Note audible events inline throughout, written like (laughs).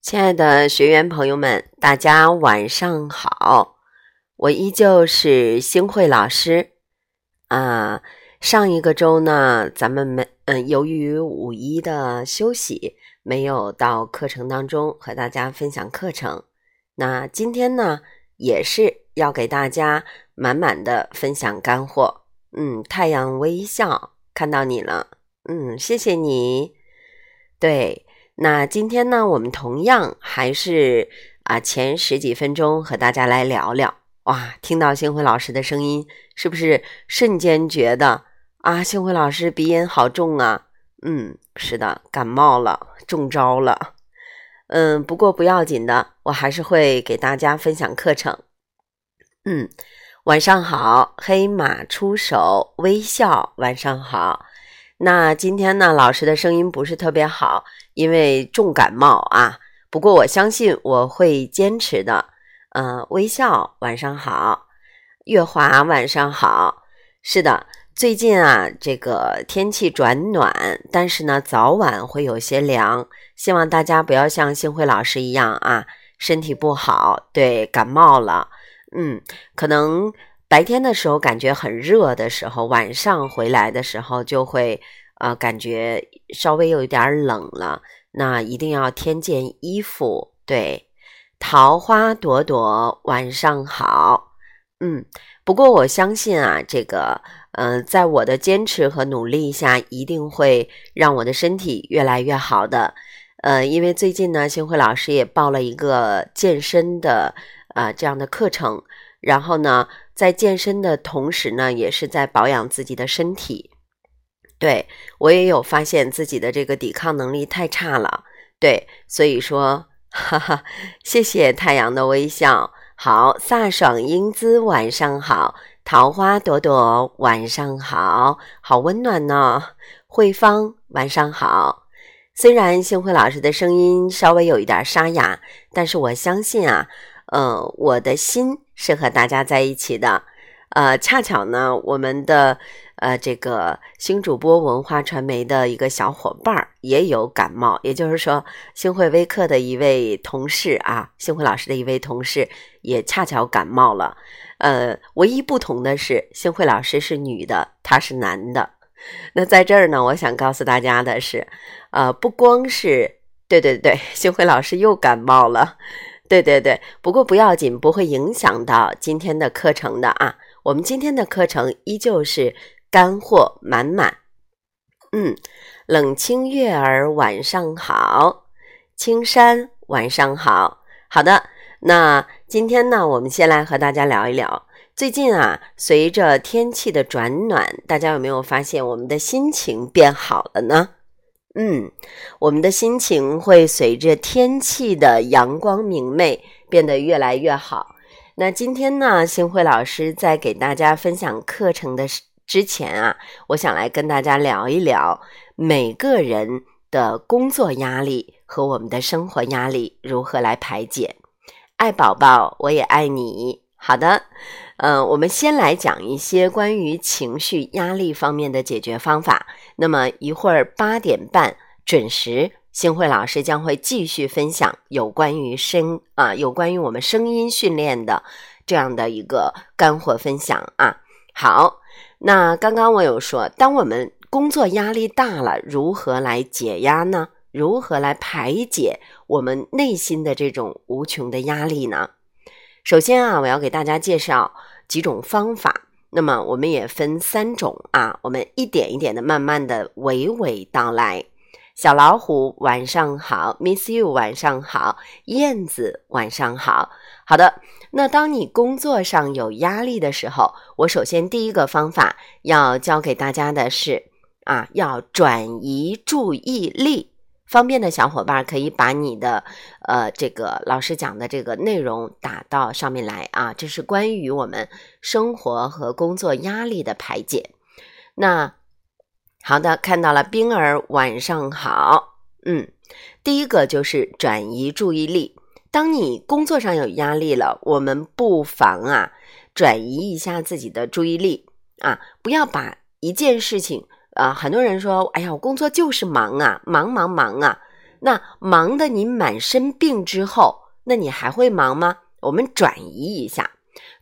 亲爱的学员朋友们，大家晚上好！我依旧是星慧老师啊。上一个周呢，咱们没嗯，由于五一的休息，没有到课程当中和大家分享课程。那今天呢，也是要给大家满满的分享干货。嗯，太阳微笑，看到你了。嗯，谢谢你。对，那今天呢，我们同样还是啊，前十几分钟和大家来聊聊。哇，听到星辉老师的声音，是不是瞬间觉得啊，星辉老师鼻音好重啊？嗯，是的，感冒了，中招了。嗯，不过不要紧的，我还是会给大家分享课程。嗯。晚上好，黑马出手，微笑。晚上好，那今天呢，老师的声音不是特别好，因为重感冒啊。不过我相信我会坚持的。嗯，微笑。晚上好，月华。晚上好。是的，最近啊，这个天气转暖，但是呢，早晚会有些凉。希望大家不要像星辉老师一样啊，身体不好，对，感冒了。嗯，可能白天的时候感觉很热的时候，晚上回来的时候就会呃感觉稍微有一点冷了。那一定要添件衣服。对，桃花朵朵晚上好。嗯，不过我相信啊，这个呃，在我的坚持和努力下，一定会让我的身体越来越好的。呃，因为最近呢，星辉老师也报了一个健身的。啊，这样的课程，然后呢，在健身的同时呢，也是在保养自己的身体。对我也有发现自己的这个抵抗能力太差了。对，所以说，哈哈，谢谢太阳的微笑。好，飒爽英姿，晚上好。桃花朵朵，晚上好，好温暖呢。慧芳，晚上好。虽然星辉老师的声音稍微有一点沙哑，但是我相信啊。呃，我的心是和大家在一起的，呃，恰巧呢，我们的呃这个新主播文化传媒的一个小伙伴儿也有感冒，也就是说，星汇微课的一位同事啊，星汇老师的一位同事也恰巧感冒了。呃，唯一不同的是，星汇老师是女的，他是男的。那在这儿呢，我想告诉大家的是，呃，不光是对对对，星辉老师又感冒了。对对对，不过不要紧，不会影响到今天的课程的啊。我们今天的课程依旧是干货满满。嗯，冷清月儿晚上好，青山晚上好。好的，那今天呢，我们先来和大家聊一聊，最近啊，随着天气的转暖，大家有没有发现我们的心情变好了呢？嗯，我们的心情会随着天气的阳光明媚变得越来越好。那今天呢，星辉老师在给大家分享课程的之前啊，我想来跟大家聊一聊每个人的工作压力和我们的生活压力如何来排解。爱宝宝，我也爱你。好的，嗯，我们先来讲一些关于情绪压力方面的解决方法。那么一会儿八点半准时，星慧老师将会继续分享有关于声啊，有关于我们声音训练的这样的一个干货分享啊。好，那刚刚我有说，当我们工作压力大了，如何来解压呢？如何来排解我们内心的这种无穷的压力呢？首先啊，我要给大家介绍几种方法。那么我们也分三种啊，我们一点一点的、慢慢的娓娓道来。小老虎晚上好，Miss You 晚上好，燕子晚上好。好的，那当你工作上有压力的时候，我首先第一个方法要教给大家的是啊，要转移注意力。方便的小伙伴可以把你的呃这个老师讲的这个内容打到上面来啊，这是关于我们生活和工作压力的排解。那好的，看到了，冰儿晚上好，嗯，第一个就是转移注意力。当你工作上有压力了，我们不妨啊转移一下自己的注意力啊，不要把一件事情。啊，很多人说：“哎呀，我工作就是忙啊，忙忙忙啊！”那忙的你满身病之后，那你还会忙吗？我们转移一下，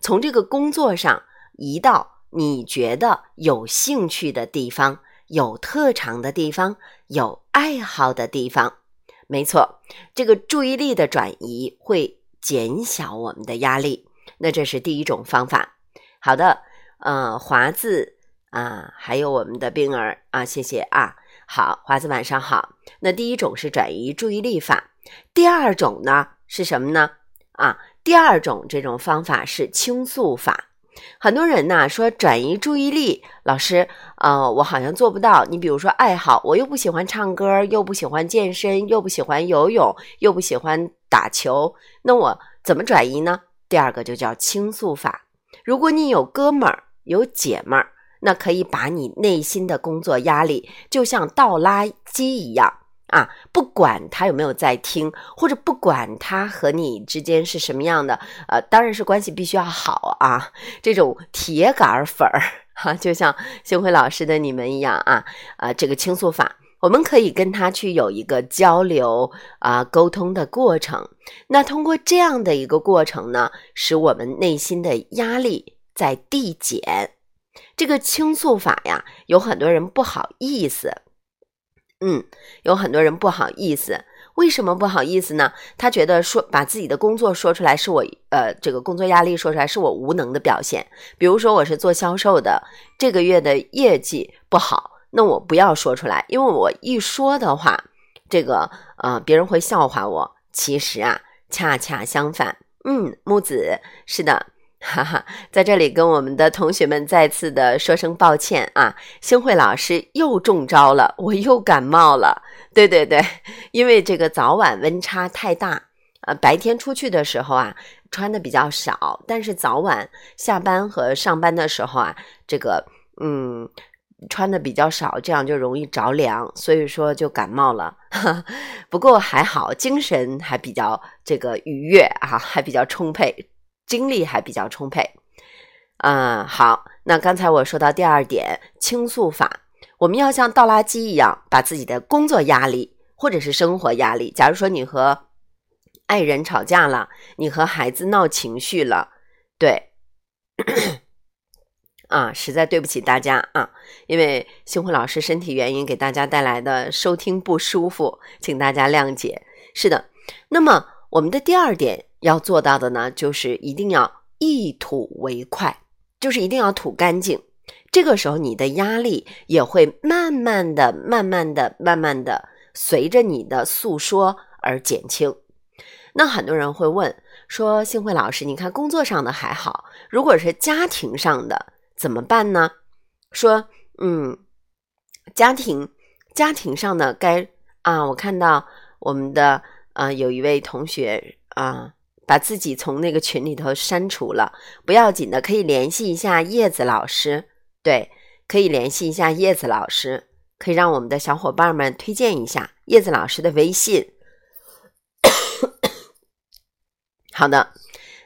从这个工作上移到你觉得有兴趣的地方、有特长的地方、有爱好的地方。没错，这个注意力的转移会减小我们的压力。那这是第一种方法。好的，呃，华子啊，还有我们的冰儿啊，谢谢啊。好，华子晚上好。那第一种是转移注意力法，第二种呢是什么呢？啊，第二种这种方法是倾诉法。很多人呢说转移注意力，老师，呃，我好像做不到。你比如说爱好，我又不喜欢唱歌，又不喜欢健身，又不喜欢游泳，又不喜欢打球，那我怎么转移呢？第二个就叫倾诉法。如果你有哥们儿，有姐们儿。那可以把你内心的工作压力，就像倒垃圾一样啊，不管他有没有在听，或者不管他和你之间是什么样的，呃，当然是关系必须要好啊。这种铁杆粉儿哈，就像星辉老师的你们一样啊，啊，这个倾诉法，我们可以跟他去有一个交流啊沟通的过程。那通过这样的一个过程呢，使我们内心的压力在递减。这个倾诉法呀，有很多人不好意思，嗯，有很多人不好意思。为什么不好意思呢？他觉得说把自己的工作说出来是我呃，这个工作压力说出来是我无能的表现。比如说我是做销售的，这个月的业绩不好，那我不要说出来，因为我一说的话，这个呃别人会笑话我。其实啊，恰恰相反，嗯，木子是的。哈哈，在这里跟我们的同学们再次的说声抱歉啊！星慧老师又中招了，我又感冒了。对对对，(laughs) 因为这个早晚温差太大，呃，白天出去的时候啊，穿的比较少，但是早晚下班和上班的时候啊，这个嗯，穿的比较少，这样就容易着凉，所以说就感冒了。(laughs) 不过还好，精神还比较这个愉悦啊，还比较充沛。精力还比较充沛，嗯，好，那刚才我说到第二点倾诉法，我们要像倒垃圾一样，把自己的工作压力或者是生活压力，假如说你和爱人吵架了，你和孩子闹情绪了，对，啊，实在对不起大家啊，因为星辉老师身体原因给大家带来的收听不舒服，请大家谅解。是的，那么我们的第二点。要做到的呢，就是一定要一吐为快，就是一定要吐干净。这个时候，你的压力也会慢慢的、慢慢的、慢慢的随着你的诉说而减轻。那很多人会问说：“幸会老师，你看工作上的还好，如果是家庭上的怎么办呢？”说：“嗯，家庭家庭上的该啊，我看到我们的啊有一位同学啊。”把自己从那个群里头删除了，不要紧的，可以联系一下叶子老师。对，可以联系一下叶子老师，可以让我们的小伙伴们推荐一下叶子老师的微信。(coughs) 好的，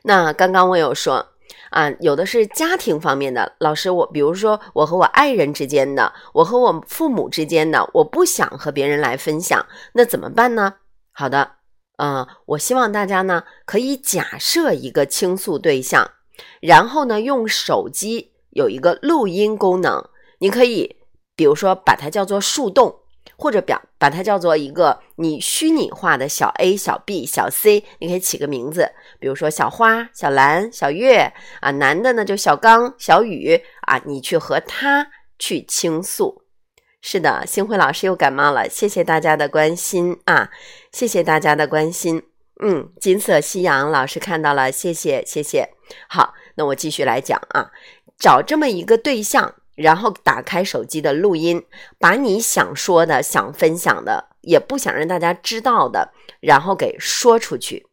那刚刚我有说啊，有的是家庭方面的老师，我比如说我和我爱人之间的，我和我父母之间的，我不想和别人来分享，那怎么办呢？好的。嗯，我希望大家呢可以假设一个倾诉对象，然后呢用手机有一个录音功能，你可以比如说把它叫做树洞，或者表把它叫做一个你虚拟化的小 A、小 B、小 C，你可以起个名字，比如说小花、小蓝、小月啊，男的呢就小刚、小雨啊，你去和他去倾诉。是的，星辉老师又感冒了，谢谢大家的关心啊，谢谢大家的关心。嗯，金色夕阳老师看到了，谢谢谢谢。好，那我继续来讲啊，找这么一个对象，然后打开手机的录音，把你想说的、想分享的，也不想让大家知道的，然后给说出去。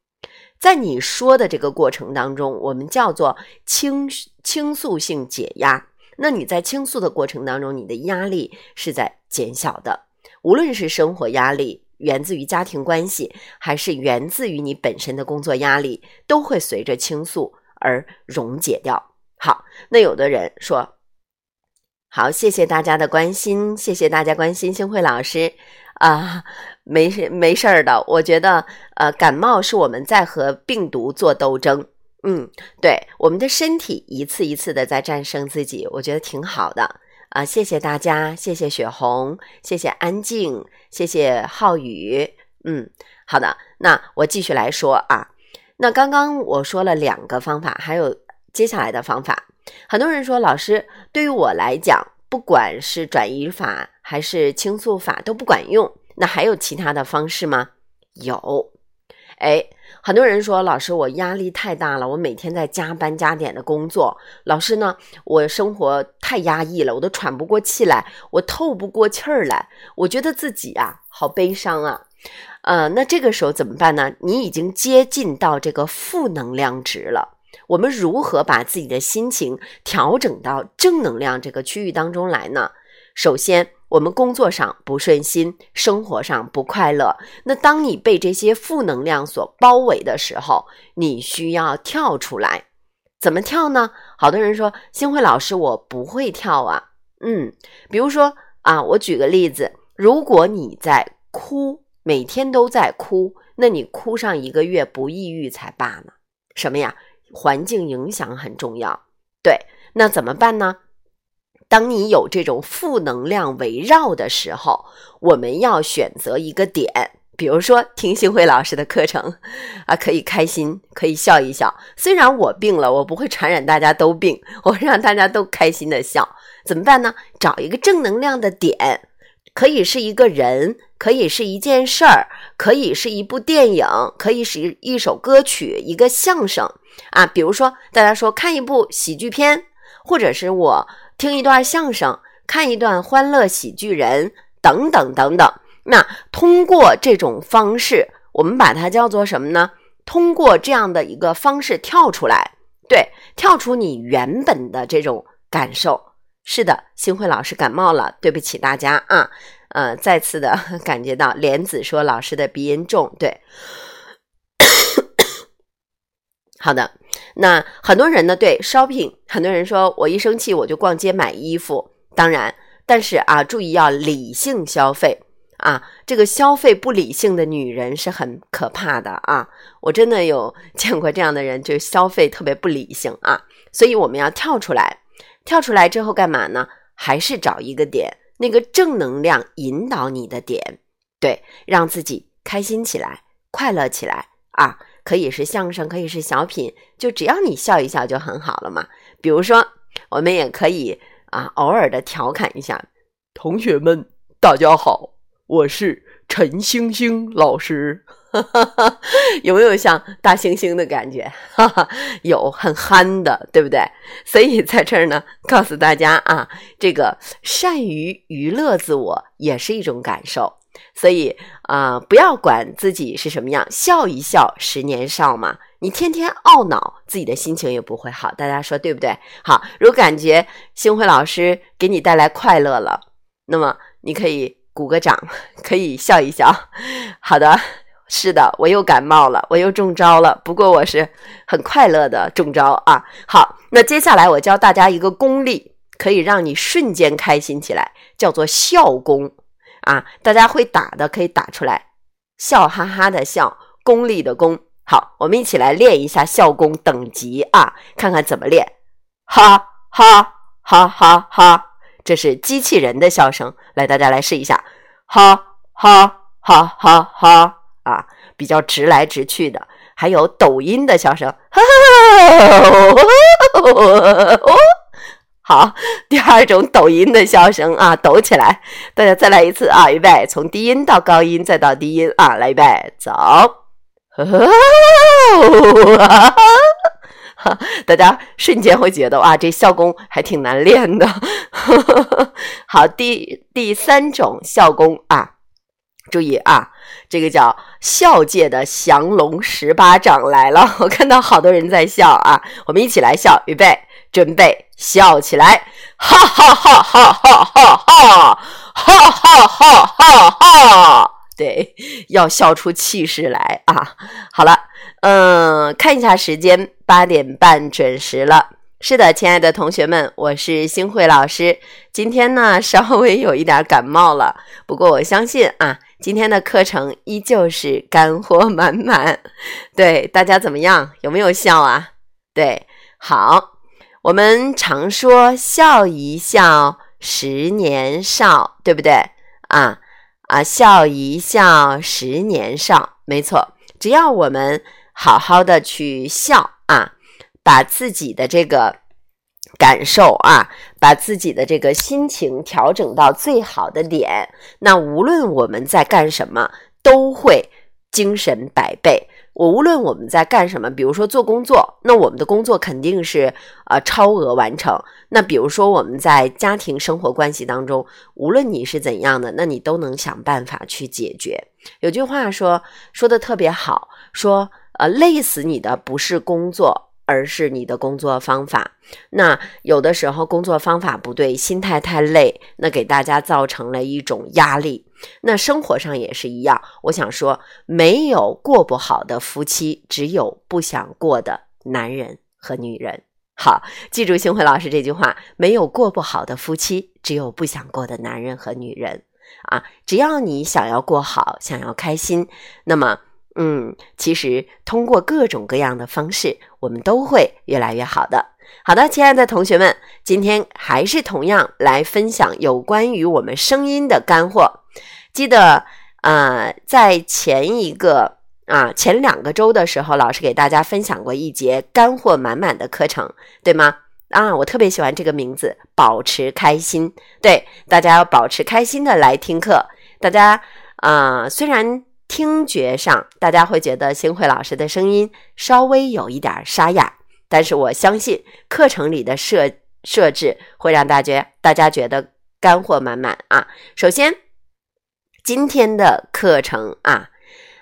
在你说的这个过程当中，我们叫做倾倾诉性解压。那你在倾诉的过程当中，你的压力是在减小的。无论是生活压力源自于家庭关系，还是源自于你本身的工作压力，都会随着倾诉而溶解掉。好，那有的人说，好，谢谢大家的关心，谢谢大家关心星慧老师啊，没事没事的。我觉得，呃，感冒是我们在和病毒做斗争。嗯，对，我们的身体一次一次的在战胜自己，我觉得挺好的啊。谢谢大家，谢谢雪红，谢谢安静，谢谢浩宇。嗯，好的，那我继续来说啊。那刚刚我说了两个方法，还有接下来的方法。很多人说，老师，对于我来讲，不管是转移法还是倾诉法都不管用，那还有其他的方式吗？有，哎，很多人说，老师，我压力太大了，我每天在加班加点的工作，老师呢，我生活太压抑了，我都喘不过气来，我透不过气儿来，我觉得自己啊，好悲伤啊。呃，那这个时候怎么办呢？你已经接近到这个负能量值了。我们如何把自己的心情调整到正能量这个区域当中来呢？首先，我们工作上不顺心，生活上不快乐。那当你被这些负能量所包围的时候，你需要跳出来。怎么跳呢？好多人说，星辉老师，我不会跳啊。嗯，比如说啊，我举个例子，如果你在哭。每天都在哭，那你哭上一个月不抑郁才罢呢。什么呀？环境影响很重要。对，那怎么办呢？当你有这种负能量围绕的时候，我们要选择一个点，比如说听星辉老师的课程啊，可以开心，可以笑一笑。虽然我病了，我不会传染大家都病，我会让大家都开心的笑。怎么办呢？找一个正能量的点。可以是一个人，可以是一件事儿，可以是一部电影，可以是一首歌曲，一个相声啊。比如说，大家说看一部喜剧片，或者是我听一段相声，看一段欢乐喜剧人，等等等等。那通过这种方式，我们把它叫做什么呢？通过这样的一个方式跳出来，对，跳出你原本的这种感受。是的，星辉老师感冒了，对不起大家啊。呃，再次的 (laughs) 感觉到莲子说老师的鼻音重，对。(coughs) 好的，那很多人呢，对 shopping，很多人说我一生气我就逛街买衣服，当然，但是啊，注意要理性消费啊。这个消费不理性的女人是很可怕的啊。我真的有 (laughs) 见过这样的人，就消费特别不理性啊。所以我们要跳出来。跳出来之后干嘛呢？还是找一个点，那个正能量引导你的点，对，让自己开心起来，快乐起来啊！可以是相声，可以是小品，就只要你笑一笑就很好了嘛。比如说，我们也可以啊，偶尔的调侃一下，同学们，大家好，我是陈星星老师。(laughs) 有没有像大猩猩的感觉？(laughs) 哈哈，有很憨的，对不对？所以在这儿呢，告诉大家啊，这个善于娱乐自我也是一种感受。所以啊，不要管自己是什么样，笑一笑，十年少嘛。你天天懊恼，自己的心情也不会好。大家说对不对？好，如果感觉星辉老师给你带来快乐了，那么你可以鼓个掌，可以笑一笑。好的。是的，我又感冒了，我又中招了。不过我是很快乐的中招啊。好，那接下来我教大家一个功力，可以让你瞬间开心起来，叫做笑功啊。大家会打的可以打出来，笑哈哈的笑，功力的功。好，我们一起来练一下笑功等级啊，看看怎么练。哈哈哈哈哈，这是机器人的笑声。来，大家来试一下，哈哈哈哈哈。啊，比较直来直去的，还有抖音的笑声，哈哈哈哈哈哈好，(laughs) 第二种抖音的笑声啊，抖起来，大家再来一次啊，预备，从低音到高音再到低音啊，来预备，走，大家瞬间会觉得哇，这笑功还挺难练的。(laughs) 好，第第三种笑功啊。注意啊，这个叫笑界的降龙十八掌来了！我看到好多人在笑啊，我们一起来笑，预备，准备，笑起来！哈哈哈哈哈哈哈，哈哈哈哈哈！对，要笑出气势来啊！好了，嗯，看一下时间，八点半准时了。是的，亲爱的同学们，我是星慧老师。今天呢，稍微有一点感冒了，不过我相信啊，今天的课程依旧是干货满满。对大家怎么样？有没有笑啊？对，好。我们常说“笑一笑，十年少”，对不对？啊啊，笑一笑，十年少，没错。只要我们好好的去笑啊。把自己的这个感受啊，把自己的这个心情调整到最好的点，那无论我们在干什么，都会精神百倍。我无论我们在干什么，比如说做工作，那我们的工作肯定是呃超额完成。那比如说我们在家庭生活关系当中，无论你是怎样的，那你都能想办法去解决。有句话说说的特别好，说呃累死你的不是工作。而是你的工作方法，那有的时候工作方法不对，心态太累，那给大家造成了一种压力。那生活上也是一样，我想说，没有过不好的夫妻，只有不想过的男人和女人。好，记住星辉老师这句话：没有过不好的夫妻，只有不想过的男人和女人。啊，只要你想要过好，想要开心，那么。嗯，其实通过各种各样的方式，我们都会越来越好的。好的，亲爱的同学们，今天还是同样来分享有关于我们声音的干货。记得啊，在前一个啊前两个周的时候，老师给大家分享过一节干货满满的课程，对吗？啊，我特别喜欢这个名字，保持开心。对，大家要保持开心的来听课。大家啊，虽然。听觉上，大家会觉得星慧老师的声音稍微有一点沙哑，但是我相信课程里的设设置会让大家大家觉得干货满满啊。首先，今天的课程啊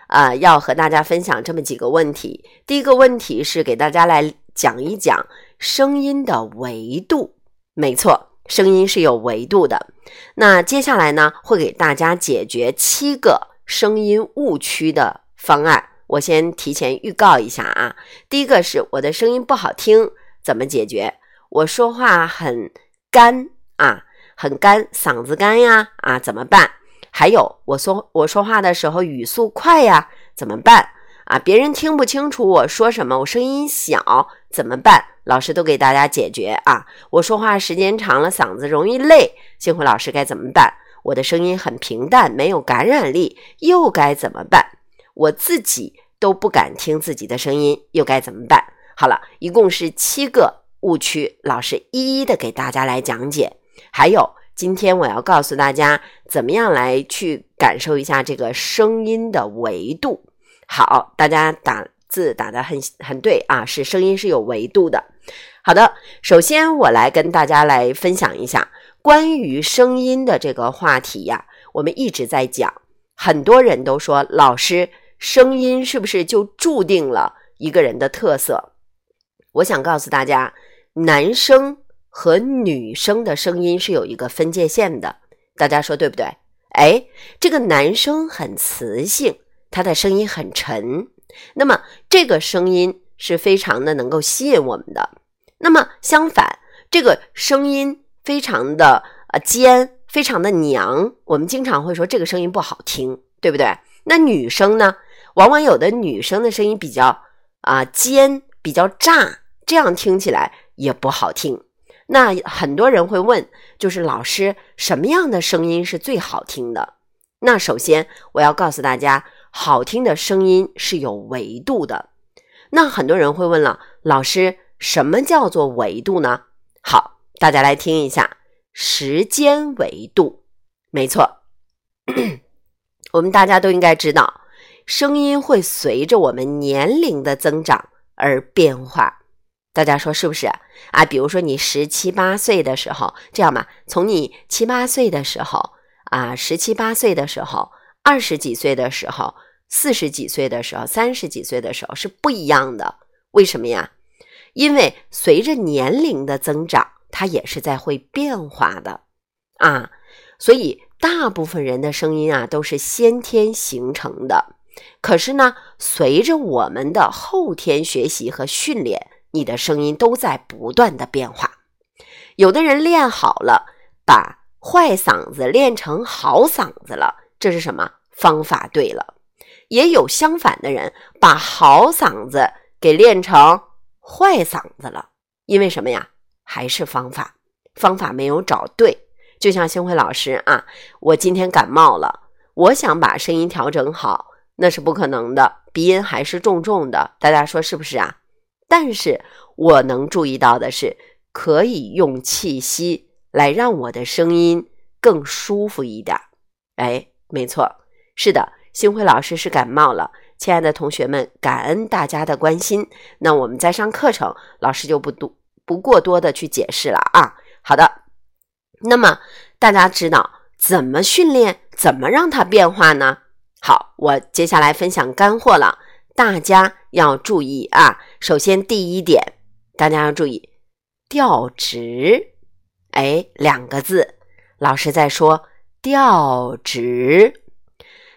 啊要和大家分享这么几个问题。第一个问题是给大家来讲一讲声音的维度，没错，声音是有维度的。那接下来呢，会给大家解决七个。声音误区的方案，我先提前预告一下啊。第一个是我的声音不好听，怎么解决？我说话很干啊，很干，嗓子干呀啊，怎么办？还有我说我说话的时候语速快呀，怎么办？啊，别人听不清楚我说什么，我声音小怎么办？老师都给大家解决啊。我说话时间长了，嗓子容易累，幸辉老师该怎么办？我的声音很平淡，没有感染力，又该怎么办？我自己都不敢听自己的声音，又该怎么办？好了，一共是七个误区，老师一一的给大家来讲解。还有，今天我要告诉大家，怎么样来去感受一下这个声音的维度。好，大家打字打的很很对啊，是声音是有维度的。好的，首先我来跟大家来分享一下。关于声音的这个话题呀，我们一直在讲。很多人都说，老师，声音是不是就注定了一个人的特色？我想告诉大家，男生和女生的声音是有一个分界线的。大家说对不对？哎，这个男生很磁性，他的声音很沉，那么这个声音是非常的能够吸引我们的。那么相反，这个声音。非常的呃尖，非常的娘，我们经常会说这个声音不好听，对不对？那女生呢，往往有的女生的声音比较啊尖，比较炸，这样听起来也不好听。那很多人会问，就是老师什么样的声音是最好听的？那首先我要告诉大家，好听的声音是有维度的。那很多人会问了，老师什么叫做维度呢？好。大家来听一下时间维度，没错，(clears throat) 我们大家都应该知道，声音会随着我们年龄的增长而变化。大家说是不是啊？比如说你十七八岁的时候，这样吧，从你七八岁的时候啊，十七八岁的时候，二十几岁的时候，四十几岁的时候，三十几岁的时候是不一样的。为什么呀？因为随着年龄的增长。它也是在会变化的啊，所以大部分人的声音啊都是先天形成的。可是呢，随着我们的后天学习和训练，你的声音都在不断的变化。有的人练好了，把坏嗓子练成好嗓子了，这是什么？方法对了。也有相反的人，把好嗓子给练成坏嗓子了，因为什么呀？还是方法，方法没有找对。就像星辉老师啊，我今天感冒了，我想把声音调整好，那是不可能的，鼻音还是重重的。大家说是不是啊？但是我能注意到的是，可以用气息来让我的声音更舒服一点。哎，没错，是的。星辉老师是感冒了，亲爱的同学们，感恩大家的关心。那我们在上课程，老师就不多不过多的去解释了啊。好的，那么大家知道怎么训练，怎么让它变化呢？好，我接下来分享干货了，大家要注意啊。首先第一点，大家要注意调值，哎，两个字，老师在说调值。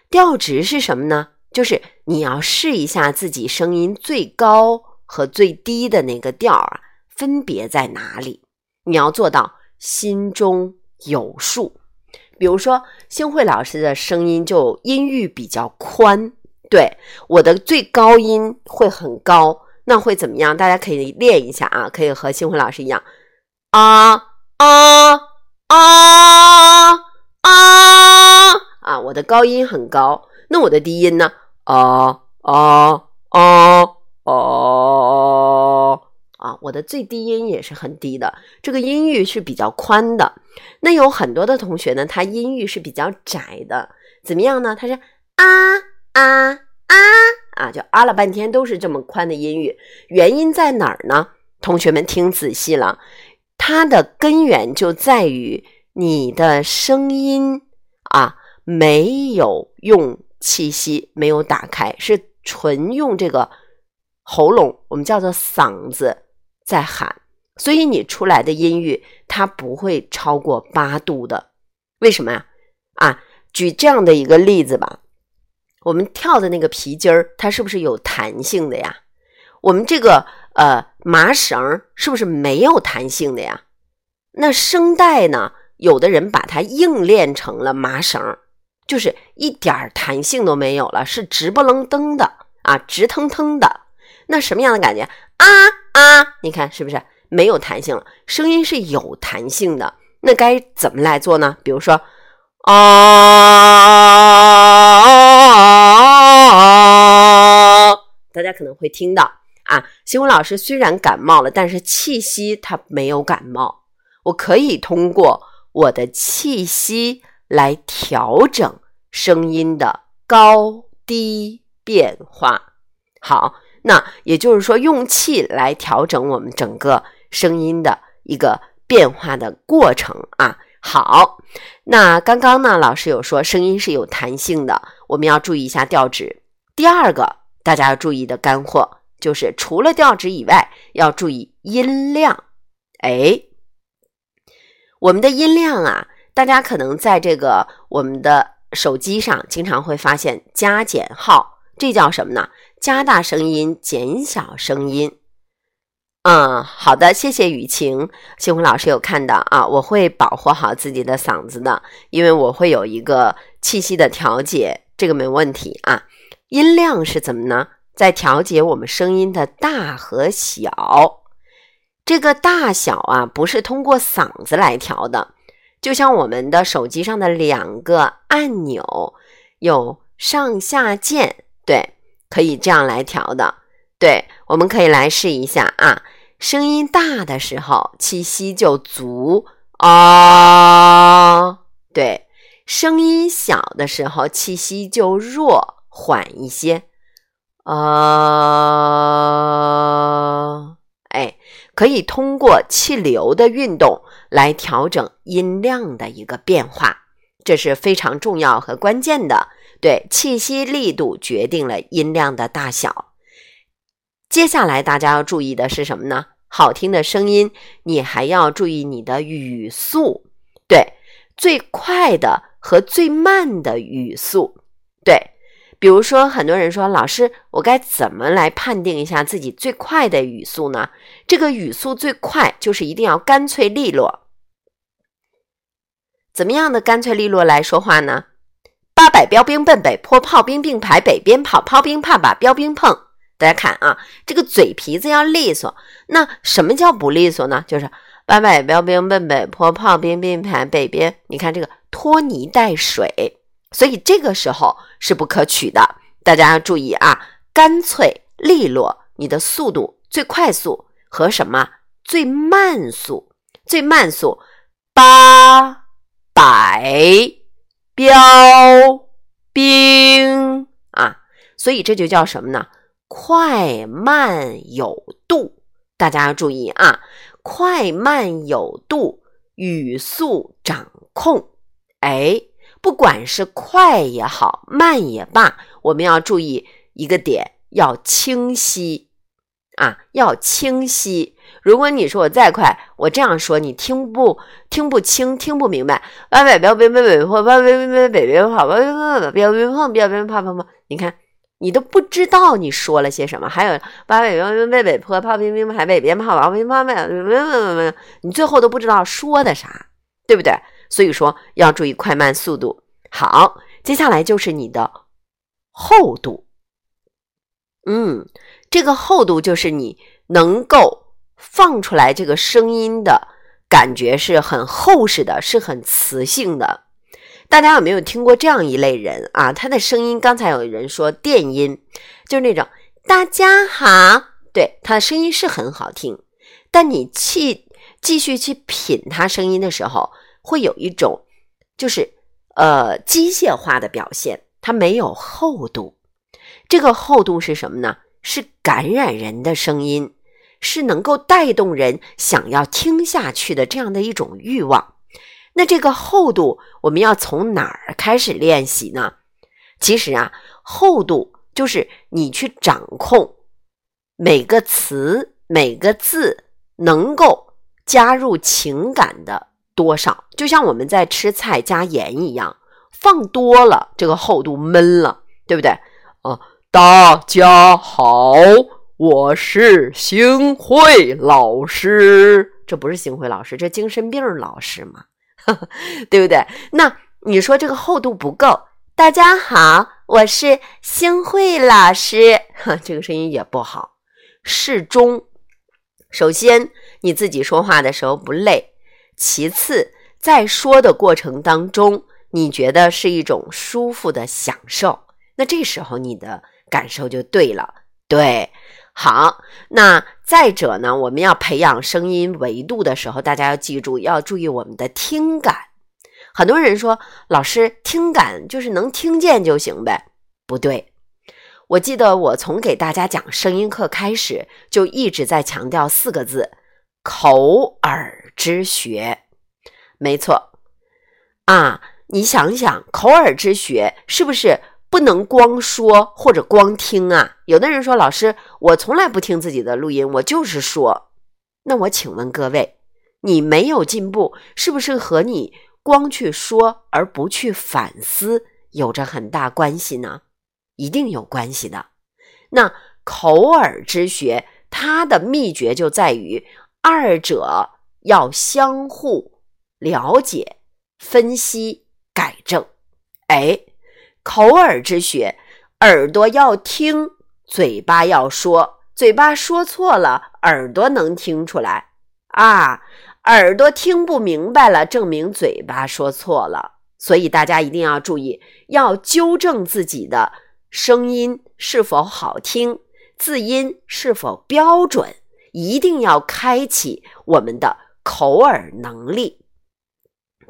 调值是什么呢？就是你要试一下自己声音最高和最低的那个调啊，分别在哪里？你要做到心中有数。比如说，星慧老师的声音就音域比较宽，对我的最高音会很高，那会怎么样？大家可以练一下啊，可以和星慧老师一样，啊啊啊啊。啊，我的高音很高，那我的低音呢？啊啊啊啊啊！我的最低音也是很低的，这个音域是比较宽的。那有很多的同学呢，他音域是比较窄的，怎么样呢？他是啊啊啊啊，就啊了半天都是这么宽的音域，原因在哪儿呢？同学们听仔细了，它的根源就在于你的声音啊。没有用气息，没有打开，是纯用这个喉咙，我们叫做嗓子在喊，所以你出来的音域它不会超过八度的。为什么呀？啊，举这样的一个例子吧，我们跳的那个皮筋儿，它是不是有弹性的呀？我们这个呃麻绳是不是没有弹性的呀？那声带呢？有的人把它硬练成了麻绳。就是一点弹性都没有了，是直不楞登的啊，直腾腾的。那什么样的感觉啊啊？你看是不是没有弹性了？声音是有弹性的，那该怎么来做呢？比如说啊，大家可能会听到啊。新闻老师虽然感冒了，但是气息他没有感冒，我可以通过我的气息。来调整声音的高低变化。好，那也就是说，用气来调整我们整个声音的一个变化的过程啊。好，那刚刚呢，老师有说声音是有弹性的，我们要注意一下调值。第二个，大家要注意的干货就是，除了调值以外，要注意音量。哎，我们的音量啊。大家可能在这个我们的手机上经常会发现加减号，这叫什么呢？加大声音，减小声音。嗯，好的，谢谢雨晴，星辉老师有看到啊，我会保护好自己的嗓子的，因为我会有一个气息的调节，这个没问题啊。音量是怎么呢？在调节我们声音的大和小，这个大小啊，不是通过嗓子来调的。就像我们的手机上的两个按钮有上下键，对，可以这样来调的。对，我们可以来试一下啊。声音大的时候，气息就足啊。对，声音小的时候，气息就弱，缓一些啊。哎，可以通过气流的运动。来调整音量的一个变化，这是非常重要和关键的。对，气息力度决定了音量的大小。接下来大家要注意的是什么呢？好听的声音，你还要注意你的语速。对，最快的和最慢的语速。对，比如说，很多人说，老师，我该怎么来判定一下自己最快的语速呢？这个语速最快，就是一定要干脆利落。怎么样的干脆利落来说话呢？八百标兵奔北坡，炮兵并排北边跑，炮兵怕把标兵碰。大家看啊，这个嘴皮子要利索。那什么叫不利索呢？就是八百标兵奔北坡，炮兵并排北边。你看这个拖泥带水，所以这个时候是不可取的。大家要注意啊，干脆利落，你的速度最快速和什么最慢速？最慢速八百标兵啊，所以这就叫什么呢？快慢有度，大家要注意啊！快慢有度，语速掌控。哎，不管是快也好，慢也罢，我们要注意一个点，要清晰啊，要清晰。如果你说我再快，我这样说你听不听不清，听不明白。八百标兵奔北坡，八百标兵奔北边跑，八百标兵碰，标兵怕碰碰。你看。你都不知道你说了些什么，还有八百标兵奔北坡，炮兵兵排北边炮，炮兵炮没有，你最后都不知道说的啥，对不对？所以说要注意快慢速度。好，接下来就是你的厚度。嗯，这个厚度就是你能够放出来这个声音的感觉是很厚实的，是很磁性的。大家有没有听过这样一类人啊？他的声音，刚才有人说电音，就是那种“大家好”，对，他的声音是很好听，但你去继续去品他声音的时候，会有一种就是呃机械化的表现，它没有厚度。这个厚度是什么呢？是感染人的声音，是能够带动人想要听下去的这样的一种欲望。那这个厚度，我们要从哪儿开始练习呢？其实啊，厚度就是你去掌控每个词、每个字能够加入情感的多少，就像我们在吃菜加盐一样，放多了这个厚度闷了，对不对？哦，大家好，我是星慧老师，这不是星慧老师，这精神病老师吗？对不对？那你说这个厚度不够。大家好，我是星慧老师，哈这个声音也不好，适中。首先你自己说话的时候不累，其次在说的过程当中，你觉得是一种舒服的享受，那这时候你的感受就对了。对，好，那再者呢，我们要培养声音维度的时候，大家要记住，要注意我们的听感。很多人说，老师听感就是能听见就行呗？不对，我记得我从给大家讲声音课开始，就一直在强调四个字：口耳之学。没错，啊，你想想，口耳之学是不是？不能光说或者光听啊！有的人说：“老师，我从来不听自己的录音，我就是说。”那我请问各位，你没有进步，是不是和你光去说而不去反思有着很大关系呢？一定有关系的。那口耳之学，它的秘诀就在于二者要相互了解、分析、改正。哎。口耳之学，耳朵要听，嘴巴要说，嘴巴说错了，耳朵能听出来啊。耳朵听不明白了，证明嘴巴说错了。所以大家一定要注意，要纠正自己的声音是否好听，字音是否标准，一定要开启我们的口耳能力。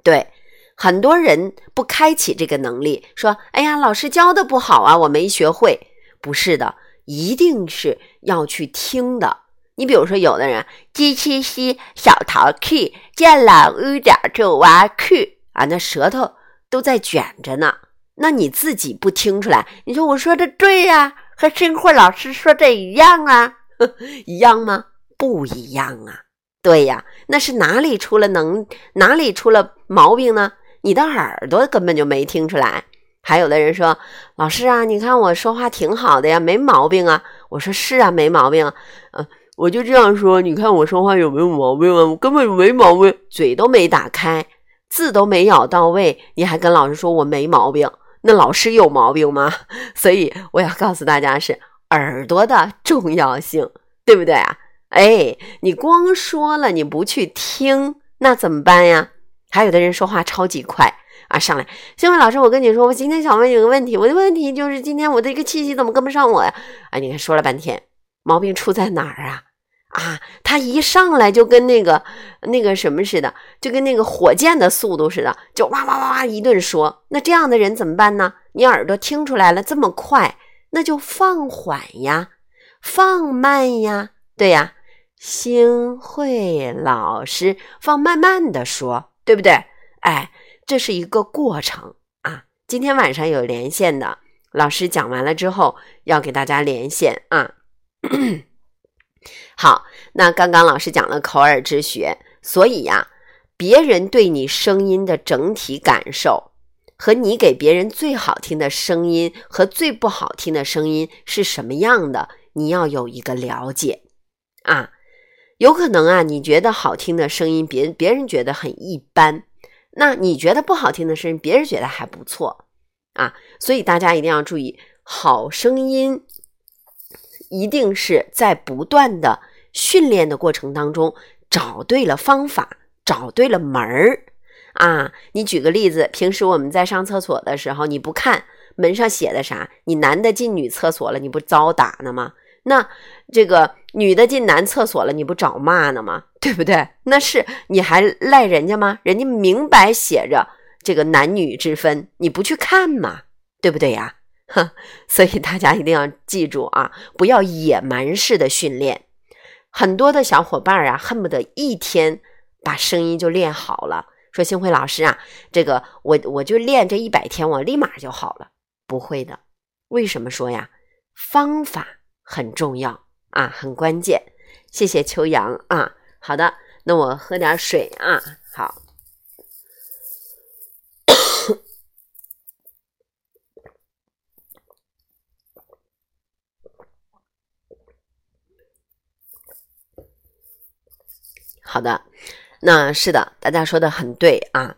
对。很多人不开启这个能力，说：“哎呀，老师教的不好啊，我没学会。”不是的，一定是要去听的。你比如说，有的人鸡七西小淘 K 见了雨点就挖去啊，那舌头都在卷着呢。那你自己不听出来？你说我说的对呀，和生慧老师说的一样啊，(laughs) 一样吗？不一样啊。对呀，那是哪里出了能哪里出了毛病呢？你的耳朵根本就没听出来，还有的人说：“老师啊，你看我说话挺好的呀，没毛病啊。”我说：“是啊，没毛病。”嗯，我就这样说：“你看我说话有没有毛病啊？我根本没毛病，嘴都没打开，字都没咬到位，你还跟老师说我没毛病？那老师有毛病吗？” (laughs) 所以我要告诉大家是耳朵的重要性，对不对啊？哎，你光说了，你不去听，那怎么办呀？还有的人说话超级快。啊，上来，新伟老师，我跟你说，我今天想问你个问题，我的问题就是今天我的一个气息怎么跟不上我呀？啊，你看说了半天，毛病出在哪儿啊？啊，他一上来就跟那个那个什么似的，就跟那个火箭的速度似的，就哇哇哇哇一顿说。那这样的人怎么办呢？你耳朵听出来了这么快，那就放缓呀，放慢呀，对呀，星慧老师放慢慢的说，对不对？哎。这是一个过程啊！今天晚上有连线的老师讲完了之后，要给大家连线啊。(coughs) 好，那刚刚老师讲了口耳之学，所以呀，别人对你声音的整体感受和你给别人最好听的声音和最不好听的声音是什么样的，你要有一个了解啊。有可能啊，你觉得好听的声音，别别人觉得很一般。那你觉得不好听的声音，别人觉得还不错啊，所以大家一定要注意，好声音一定是在不断的训练的过程当中找对了方法，找对了门儿啊。你举个例子，平时我们在上厕所的时候，你不看门上写的啥，你男的进女厕所了，你不遭打呢吗？那这个女的进男厕所了，你不找骂呢吗？(laughs) 对不对？那是你还赖人家吗？人家明白写着这个男女之分，你不去看嘛？对不对呀？哼，所以大家一定要记住啊，不要野蛮式的训练。很多的小伙伴啊，恨不得一天把声音就练好了。说星辉老师啊，这个我我就练这一百天，我立马就好了。不会的，为什么说呀？方法很重要啊，很关键。谢谢秋阳啊。好的，那我喝点水啊。好，好的，那是的，大家说的很对啊。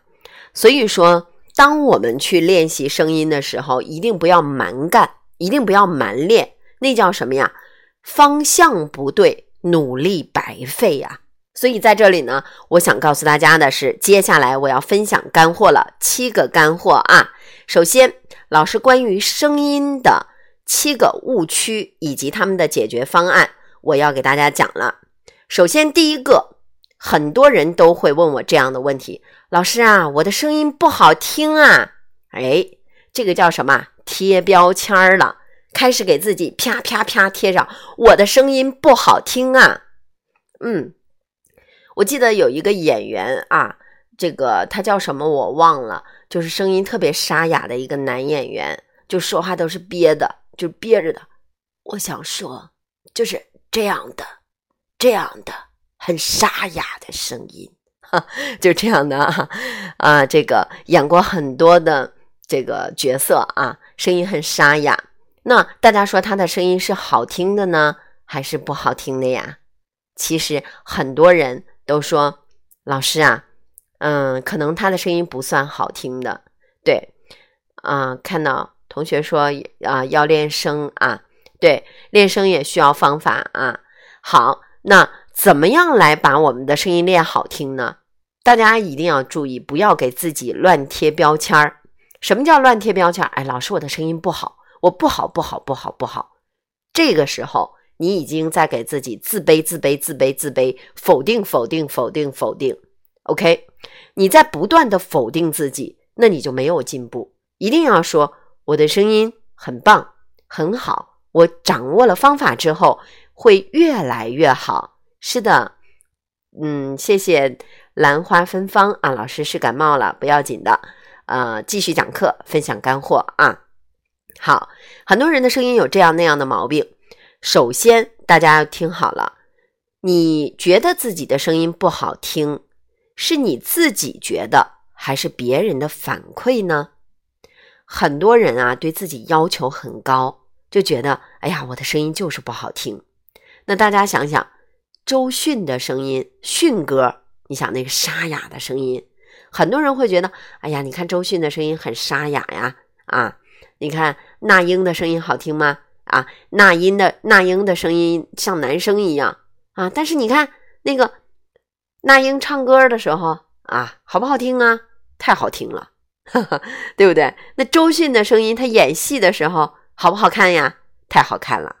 所以说，当我们去练习声音的时候，一定不要蛮干，一定不要蛮练，那叫什么呀？方向不对，努力白费呀。所以在这里呢，我想告诉大家的是，接下来我要分享干货了，七个干货啊。首先，老师关于声音的七个误区以及他们的解决方案，我要给大家讲了。首先，第一个，很多人都会问我这样的问题：老师啊，我的声音不好听啊。哎，这个叫什么？贴标签了，开始给自己啪啪啪贴上我的声音不好听啊。嗯。我记得有一个演员啊，这个他叫什么我忘了，就是声音特别沙哑的一个男演员，就说话都是憋的，就憋着的。我想说，就是这样的，这样的很沙哑的声音，哈，(laughs) 就这样的啊啊，这个演过很多的这个角色啊，声音很沙哑。那大家说他的声音是好听的呢，还是不好听的呀？其实很多人。都说老师啊，嗯，可能他的声音不算好听的，对，啊，看到同学说啊要练声啊，对，练声也需要方法啊。好，那怎么样来把我们的声音练好听呢？大家一定要注意，不要给自己乱贴标签儿。什么叫乱贴标签儿？哎，老师，我的声音不好，我不好，不好，不好，不好。这个时候。你已经在给自己自卑、自卑、自卑、自卑，否定、否定、否定、否定。OK，你在不断的否定自己，那你就没有进步。一定要说我的声音很棒、很好，我掌握了方法之后会越来越好。是的，嗯，谢谢兰花芬芳啊，老师是感冒了，不要紧的，呃，继续讲课，分享干货啊。好，很多人的声音有这样那样的毛病。首先，大家要听好了，你觉得自己的声音不好听，是你自己觉得还是别人的反馈呢？很多人啊对自己要求很高，就觉得哎呀，我的声音就是不好听。那大家想想，周迅的声音，迅哥，你想那个沙哑的声音，很多人会觉得，哎呀，你看周迅的声音很沙哑呀，啊，你看那英的声音好听吗？啊，那英的那英的声音像男生一样啊，但是你看那个那英唱歌的时候啊，好不好听啊？太好听了，(laughs) 对不对？那周迅的声音，他演戏的时候好不好看呀？太好看了，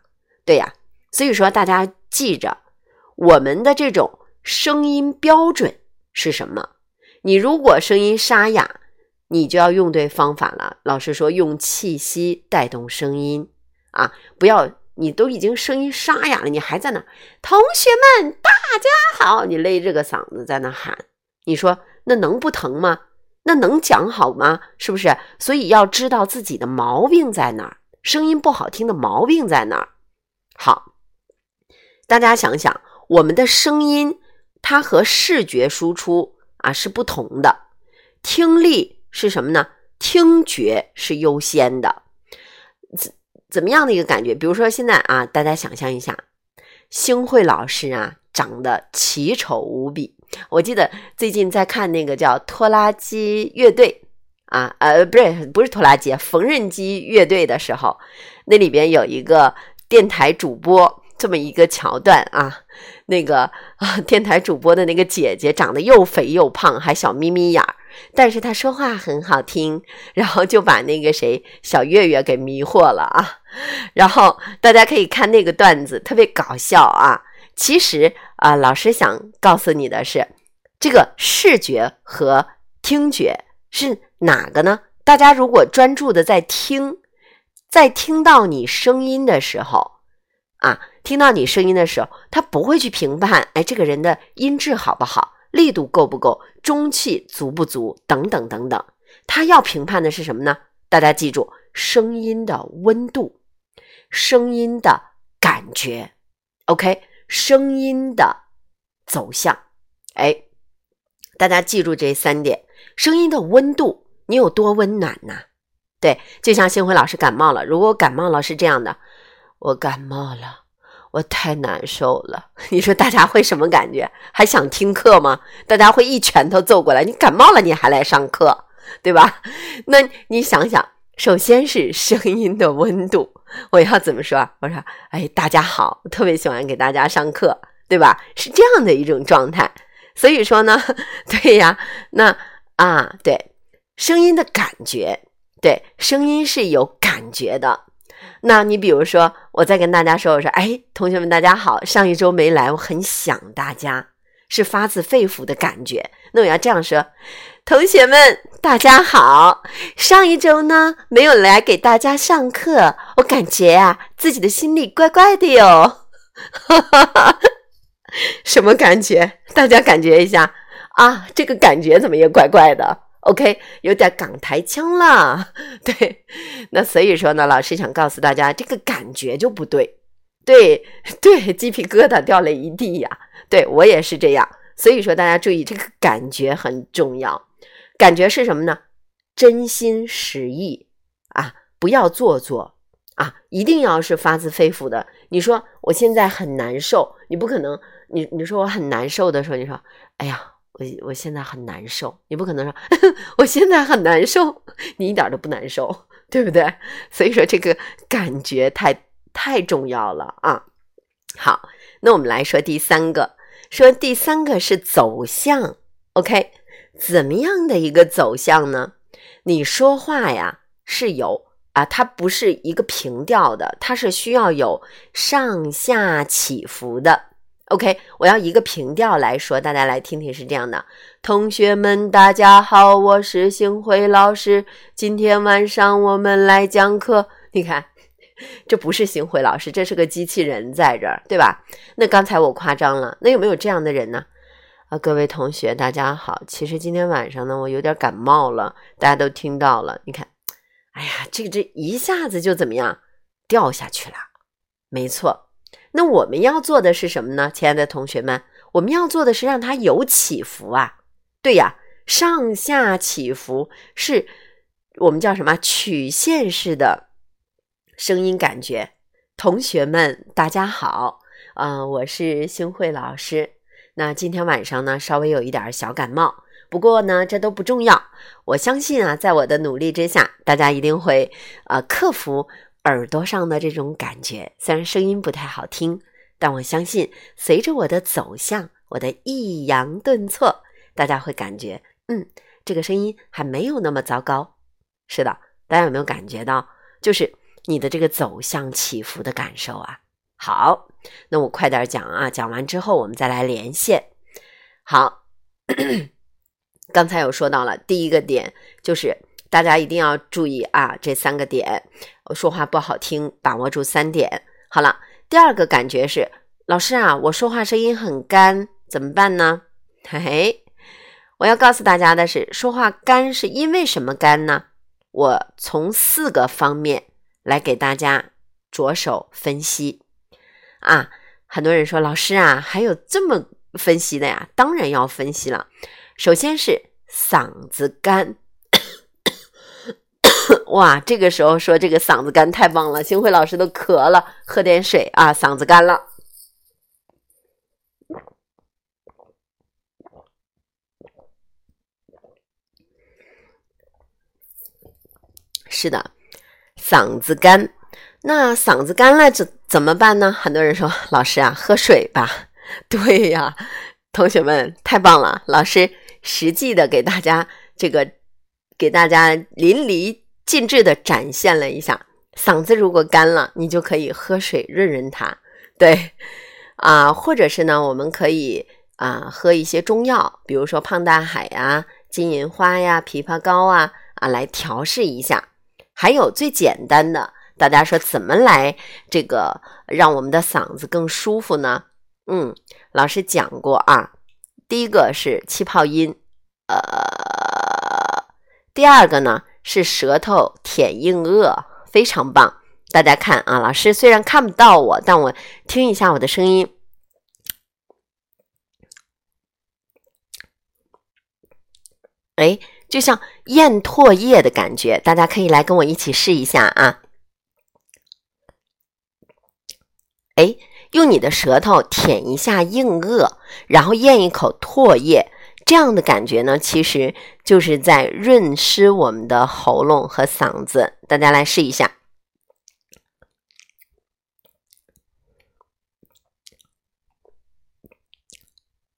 对呀。所以说，大家记着，我们的这种声音标准是什么？你如果声音沙哑，你就要用对方法了。老师说，用气息带动声音。啊！不要，你都已经声音沙哑了，你还在那，同学们大家好，你勒着个嗓子在那喊，你说那能不疼吗？那能讲好吗？是不是？所以要知道自己的毛病在哪儿，声音不好听的毛病在哪儿。好，大家想想，我们的声音它和视觉输出啊是不同的，听力是什么呢？听觉是优先的。怎怎么样的一个感觉？比如说现在啊，大家想象一下，星慧老师啊，长得奇丑无比。我记得最近在看那个叫拖拉机乐队啊，呃，不是不是拖拉机，缝纫机乐队的时候，那里边有一个电台主播这么一个桥段啊，那个啊，电台主播的那个姐姐长得又肥又胖，还小眯眯眼儿。但是他说话很好听，然后就把那个谁小月月给迷惑了啊！然后大家可以看那个段子，特别搞笑啊。其实啊，老师想告诉你的是，这个视觉和听觉是哪个呢？大家如果专注的在听，在听到你声音的时候啊，听到你声音的时候，他不会去评判，哎，这个人的音质好不好。力度够不够？中气足不足？等等等等，他要评判的是什么呢？大家记住，声音的温度，声音的感觉，OK，声音的走向。哎，大家记住这三点：声音的温度，你有多温暖呐？对，就像星辉老师感冒了，如果感冒了是这样的，我感冒了。我太难受了，(laughs) 你说大家会什么感觉？还想听课吗？大家会一拳头揍过来。你感冒了，你还来上课，对吧？那你想想，首先是声音的温度，我要怎么说？我说，哎，大家好，我特别喜欢给大家上课，对吧？是这样的一种状态。所以说呢，(laughs) 对呀，那啊，对，声音的感觉，对，声音是有感觉的。那你比如说，我再跟大家说，我说，哎，同学们，大家好，上一周没来，我很想大家，是发自肺腑的感觉。那我要这样说，同学们，大家好，上一周呢没有来给大家上课，我感觉啊，自己的心里怪怪的哟。哈哈哈哈什么感觉？大家感觉一下啊，这个感觉怎么也怪怪的。OK，有点港台腔了，(laughs) 对，那所以说呢，老师想告诉大家，这个感觉就不对，对 (laughs) 对，鸡皮疙瘩掉了一地呀，对我也是这样，所以说大家注意，这个感觉很重要，感觉是什么呢？真心实意啊，不要做作啊，一定要是发自肺腑的。你说我现在很难受，你不可能，你你说我很难受的时候，你说，哎呀。我我现在很难受，你不可能说 (laughs) 我现在很难受，你一点都不难受，对不对？(laughs) 所以说这个感觉太太重要了啊。好，那我们来说第三个，说第三个是走向，OK？怎么样的一个走向呢？你说话呀是有啊，它不是一个平调的，它是需要有上下起伏的。OK，我要一个平调来说，大家来听听是这样的：同学们，大家好，我是星辉老师，今天晚上我们来讲课。你看，(laughs) 这不是星辉老师，这是个机器人在这儿，对吧？那刚才我夸张了，那有没有这样的人呢？啊，各位同学，大家好，其实今天晚上呢，我有点感冒了，大家都听到了。你看，哎呀，这个这一下子就怎么样掉下去了？没错。那我们要做的是什么呢，亲爱的同学们？我们要做的是让它有起伏啊，对呀，上下起伏是我们叫什么曲线式的声音感觉。同学们，大家好，啊，我是星慧老师。那今天晚上呢，稍微有一点小感冒，不过呢，这都不重要。我相信啊，在我的努力之下，大家一定会啊克服耳朵上的这种感觉。虽然声音不太好听，但我相信，随着我的走向，我的抑扬顿挫，大家会感觉，嗯，这个声音还没有那么糟糕。是的，大家有没有感觉到，就是你的这个走向起伏的感受啊？好，那我快点讲啊，讲完之后我们再来连线。好，(coughs) 刚才有说到了第一个点，就是大家一定要注意啊，这三个点，我说话不好听，把握住三点。好了，第二个感觉是，老师啊，我说话声音很干，怎么办呢？嘿嘿，我要告诉大家的是，说话干是因为什么干呢？我从四个方面来给大家着手分析啊！很多人说老师啊，还有这么分析的呀？当然要分析了。首先是嗓子干，哇，这个时候说这个嗓子干太棒了，星辉老师都渴了，喝点水啊，嗓子干了。是的，嗓子干，那嗓子干了怎怎么办呢？很多人说，老师啊，喝水吧。(laughs) 对呀，同学们太棒了，老师实际的给大家这个给大家淋漓尽致的展现了一下，嗓子如果干了，你就可以喝水润润它。对，啊，或者是呢，我们可以啊喝一些中药，比如说胖大海呀、金银花呀、枇杷膏啊啊来调试一下。还有最简单的，大家说怎么来这个让我们的嗓子更舒服呢？嗯，老师讲过啊，第一个是气泡音，呃，第二个呢是舌头舔硬腭，非常棒。大家看啊，老师虽然看不到我，但我听一下我的声音，哎。就像咽唾液的感觉，大家可以来跟我一起试一下啊！哎，用你的舌头舔一下硬腭，然后咽一口唾液，这样的感觉呢，其实就是在润湿我们的喉咙和嗓子。大家来试一下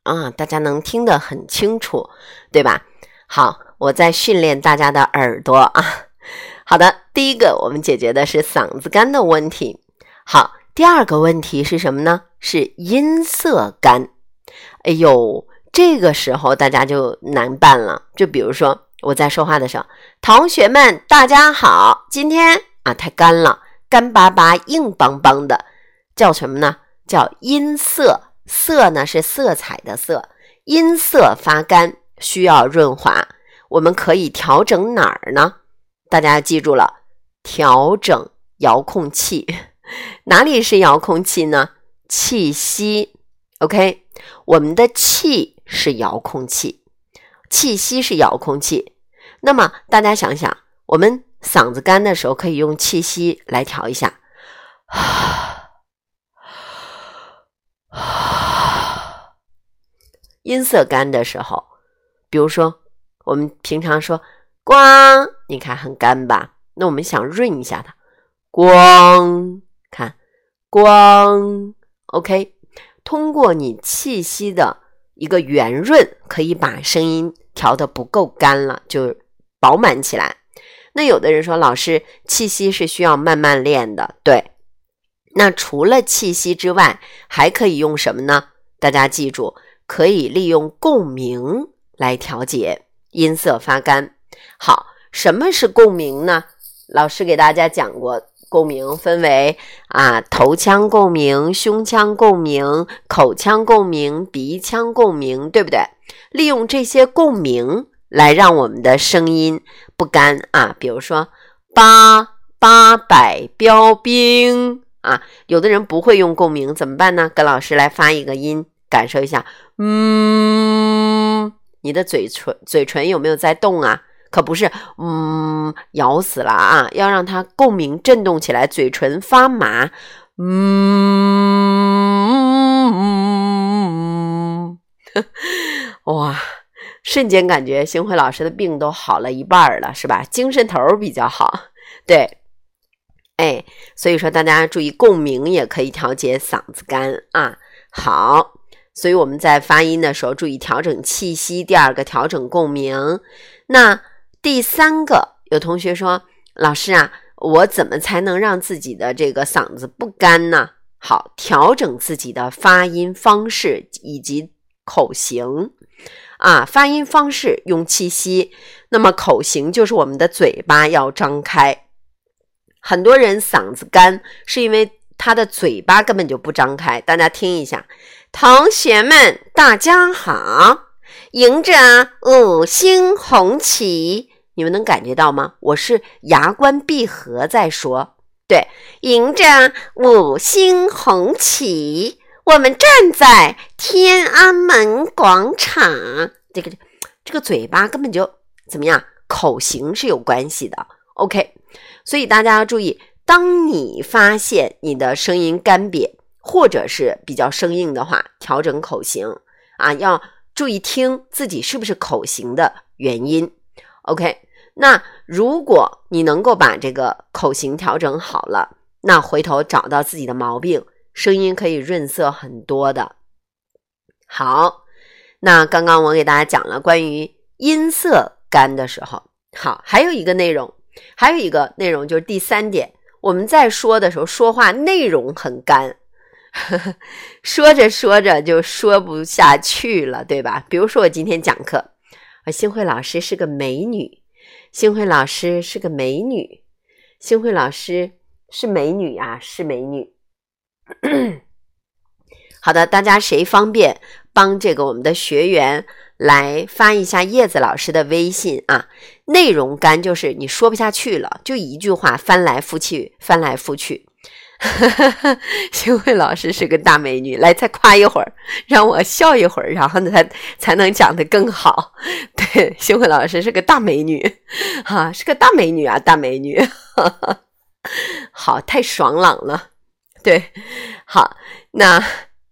啊！大家能听得很清楚，对吧？好。我在训练大家的耳朵啊。(laughs) 好的，第一个我们解决的是嗓子干的问题。好，第二个问题是什么呢？是音色干。哎呦，这个时候大家就难办了。就比如说我在说话的时候，同学们大家好，今天啊太干了，干巴巴、硬邦邦的，叫什么呢？叫音色。色呢是色彩的色，音色发干，需要润滑。我们可以调整哪儿呢？大家记住了，调整遥控器。(laughs) 哪里是遥控器呢？气息。OK，我们的气是遥控器，气息是遥控器。那么大家想想，我们嗓子干的时候，可以用气息来调一下。音色干的时候，比如说。我们平常说光，你看很干吧？那我们想润一下它，光，看光，OK。通过你气息的一个圆润，可以把声音调的不够干了，就饱满起来。那有的人说，老师，气息是需要慢慢练的，对。那除了气息之外，还可以用什么呢？大家记住，可以利用共鸣来调节。音色发干，好，什么是共鸣呢？老师给大家讲过，共鸣分为啊头腔共鸣、胸腔共鸣、口腔共鸣、鼻腔共鸣，对不对？利用这些共鸣来让我们的声音不干啊。比如说八八百标兵啊，有的人不会用共鸣怎么办呢？跟老师来发一个音，感受一下，嗯。你的嘴唇嘴唇有没有在动啊？可不是嗯咬死了啊，要让它共鸣震动起来，嘴唇发麻，嗯，哇，瞬间感觉星辉老师的病都好了一半了，是吧？精神头比较好，对。哎，所以说大家注意共鸣也可以调节嗓子干啊。好，所以我们在发音的时候注意调整气息。第二个调整共鸣。那第三个，有同学说老师啊，我怎么才能让自己的这个嗓子不干呢？好，调整自己的发音方式以及口型啊，发音方式用气息，那么口型就是我们的嘴巴要张开。很多人嗓子干，是因为他的嘴巴根本就不张开。大家听一下，同学们，大家好，迎着五星红旗，你们能感觉到吗？我是牙关闭合在说，对，迎着五星红旗，我们站在天安门广场。这个这个嘴巴根本就怎么样？口型是有关系的。OK。所以大家要注意，当你发现你的声音干瘪或者是比较生硬的话，调整口型啊，要注意听自己是不是口型的原因。OK，那如果你能够把这个口型调整好了，那回头找到自己的毛病，声音可以润色很多的。好，那刚刚我给大家讲了关于音色干的时候，好，还有一个内容。还有一个内容就是第三点，我们在说的时候说话内容很干，(laughs) 说着说着就说不下去了，对吧？比如说我今天讲课，啊，星慧老师是个美女，星慧老师是个美女，星慧老师是美女啊，是美女。好的，大家谁方便帮这个我们的学员？来发一下叶子老师的微信啊，内容干就是你说不下去了，就一句话翻来覆去，翻来覆去。(laughs) 星慧老师是个大美女，来再夸一会儿，让我笑一会儿，然后呢才才能讲得更好。(laughs) 对，星慧老师是个大美女，(laughs) 哈，是个大美女啊，大美女。好，太爽朗了。对，好，那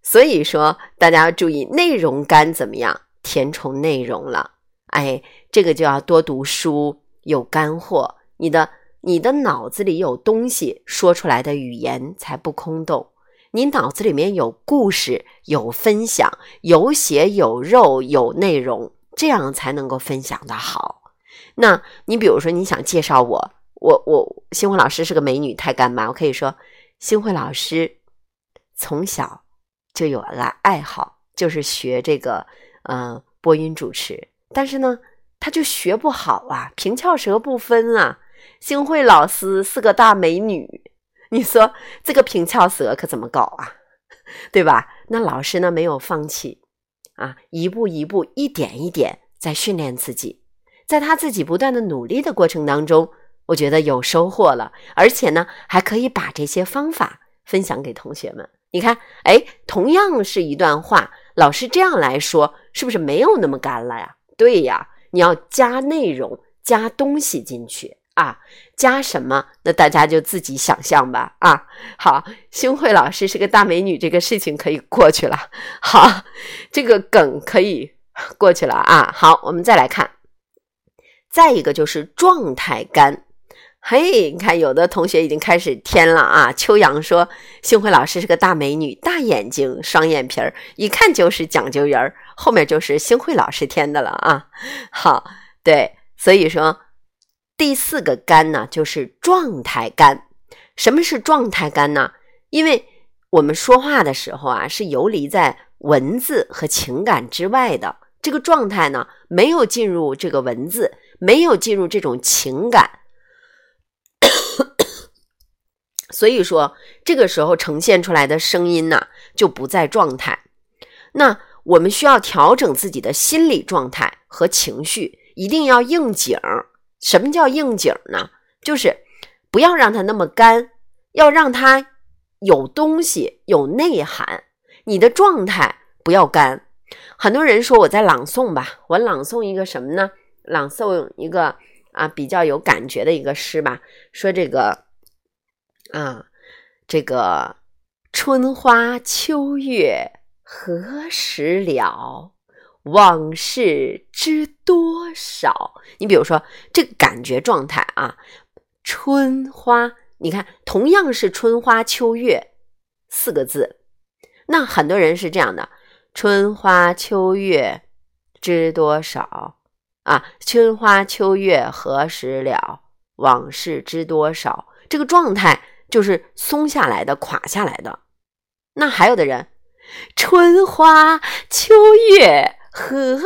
所以说大家要注意内容干怎么样？填充内容了，哎，这个就要多读书，有干货，你的你的脑子里有东西，说出来的语言才不空洞。你脑子里面有故事，有分享，有血有肉有内容，这样才能够分享的好。那你比如说，你想介绍我，我我星慧老师是个美女，太干巴，我可以说，星慧老师从小就有了爱好，就是学这个。嗯，播音主持，但是呢，他就学不好啊，平翘舌不分啊。星慧老师是个大美女，(laughs) 你说这个平翘舌可怎么搞啊？(laughs) 对吧？那老师呢没有放弃啊，一步一步，一点一点在训练自己，在他自己不断的努力的过程当中，我觉得有收获了，而且呢，还可以把这些方法分享给同学们。你看，哎，同样是一段话。老师这样来说，是不是没有那么干了呀？对呀，你要加内容、加东西进去啊，加什么？那大家就自己想象吧。啊，好，星慧老师是个大美女，这个事情可以过去了。好，这个梗可以过去了啊。好，我们再来看，再一个就是状态干。嘿，你看，有的同学已经开始添了啊。秋阳说：“星慧老师是个大美女，大眼睛，双眼皮儿，一看就是讲究人儿。”后面就是星慧老师添的了啊。好，对，所以说第四个干呢，就是状态干。什么是状态干呢？因为我们说话的时候啊，是游离在文字和情感之外的。这个状态呢，没有进入这个文字，没有进入这种情感。(coughs) 所以说，这个时候呈现出来的声音呢，就不在状态。那我们需要调整自己的心理状态和情绪，一定要应景。什么叫应景呢？就是不要让它那么干，要让它有东西、有内涵。你的状态不要干。很多人说我在朗诵吧，我朗诵一个什么呢？朗诵一个啊，比较有感觉的一个诗吧。说这个啊，这个春花秋月何时了？往事知多少？你比如说这个感觉状态啊，春花，你看同样是春花秋月四个字，那很多人是这样的：春花秋月知多少啊？春花秋月何时了？往事知多少？这个状态就是松下来的、垮下来的。那还有的人，春花秋月。和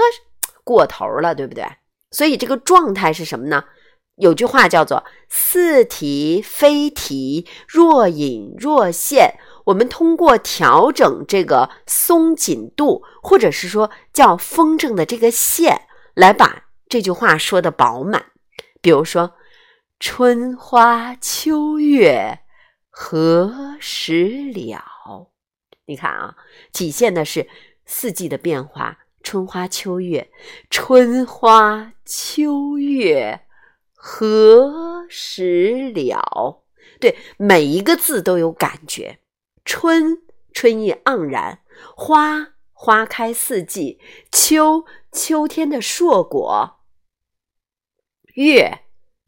过头了，对不对？所以这个状态是什么呢？有句话叫做“似提非提，若隐若现”。我们通过调整这个松紧度，或者是说叫风筝的这个线，来把这句话说的饱满。比如说“春花秋月何时了”，你看啊，体现的是四季的变化。春花秋月，春花秋月何时了？对，每一个字都有感觉。春，春意盎然；花，花开四季；秋，秋天的硕果；月，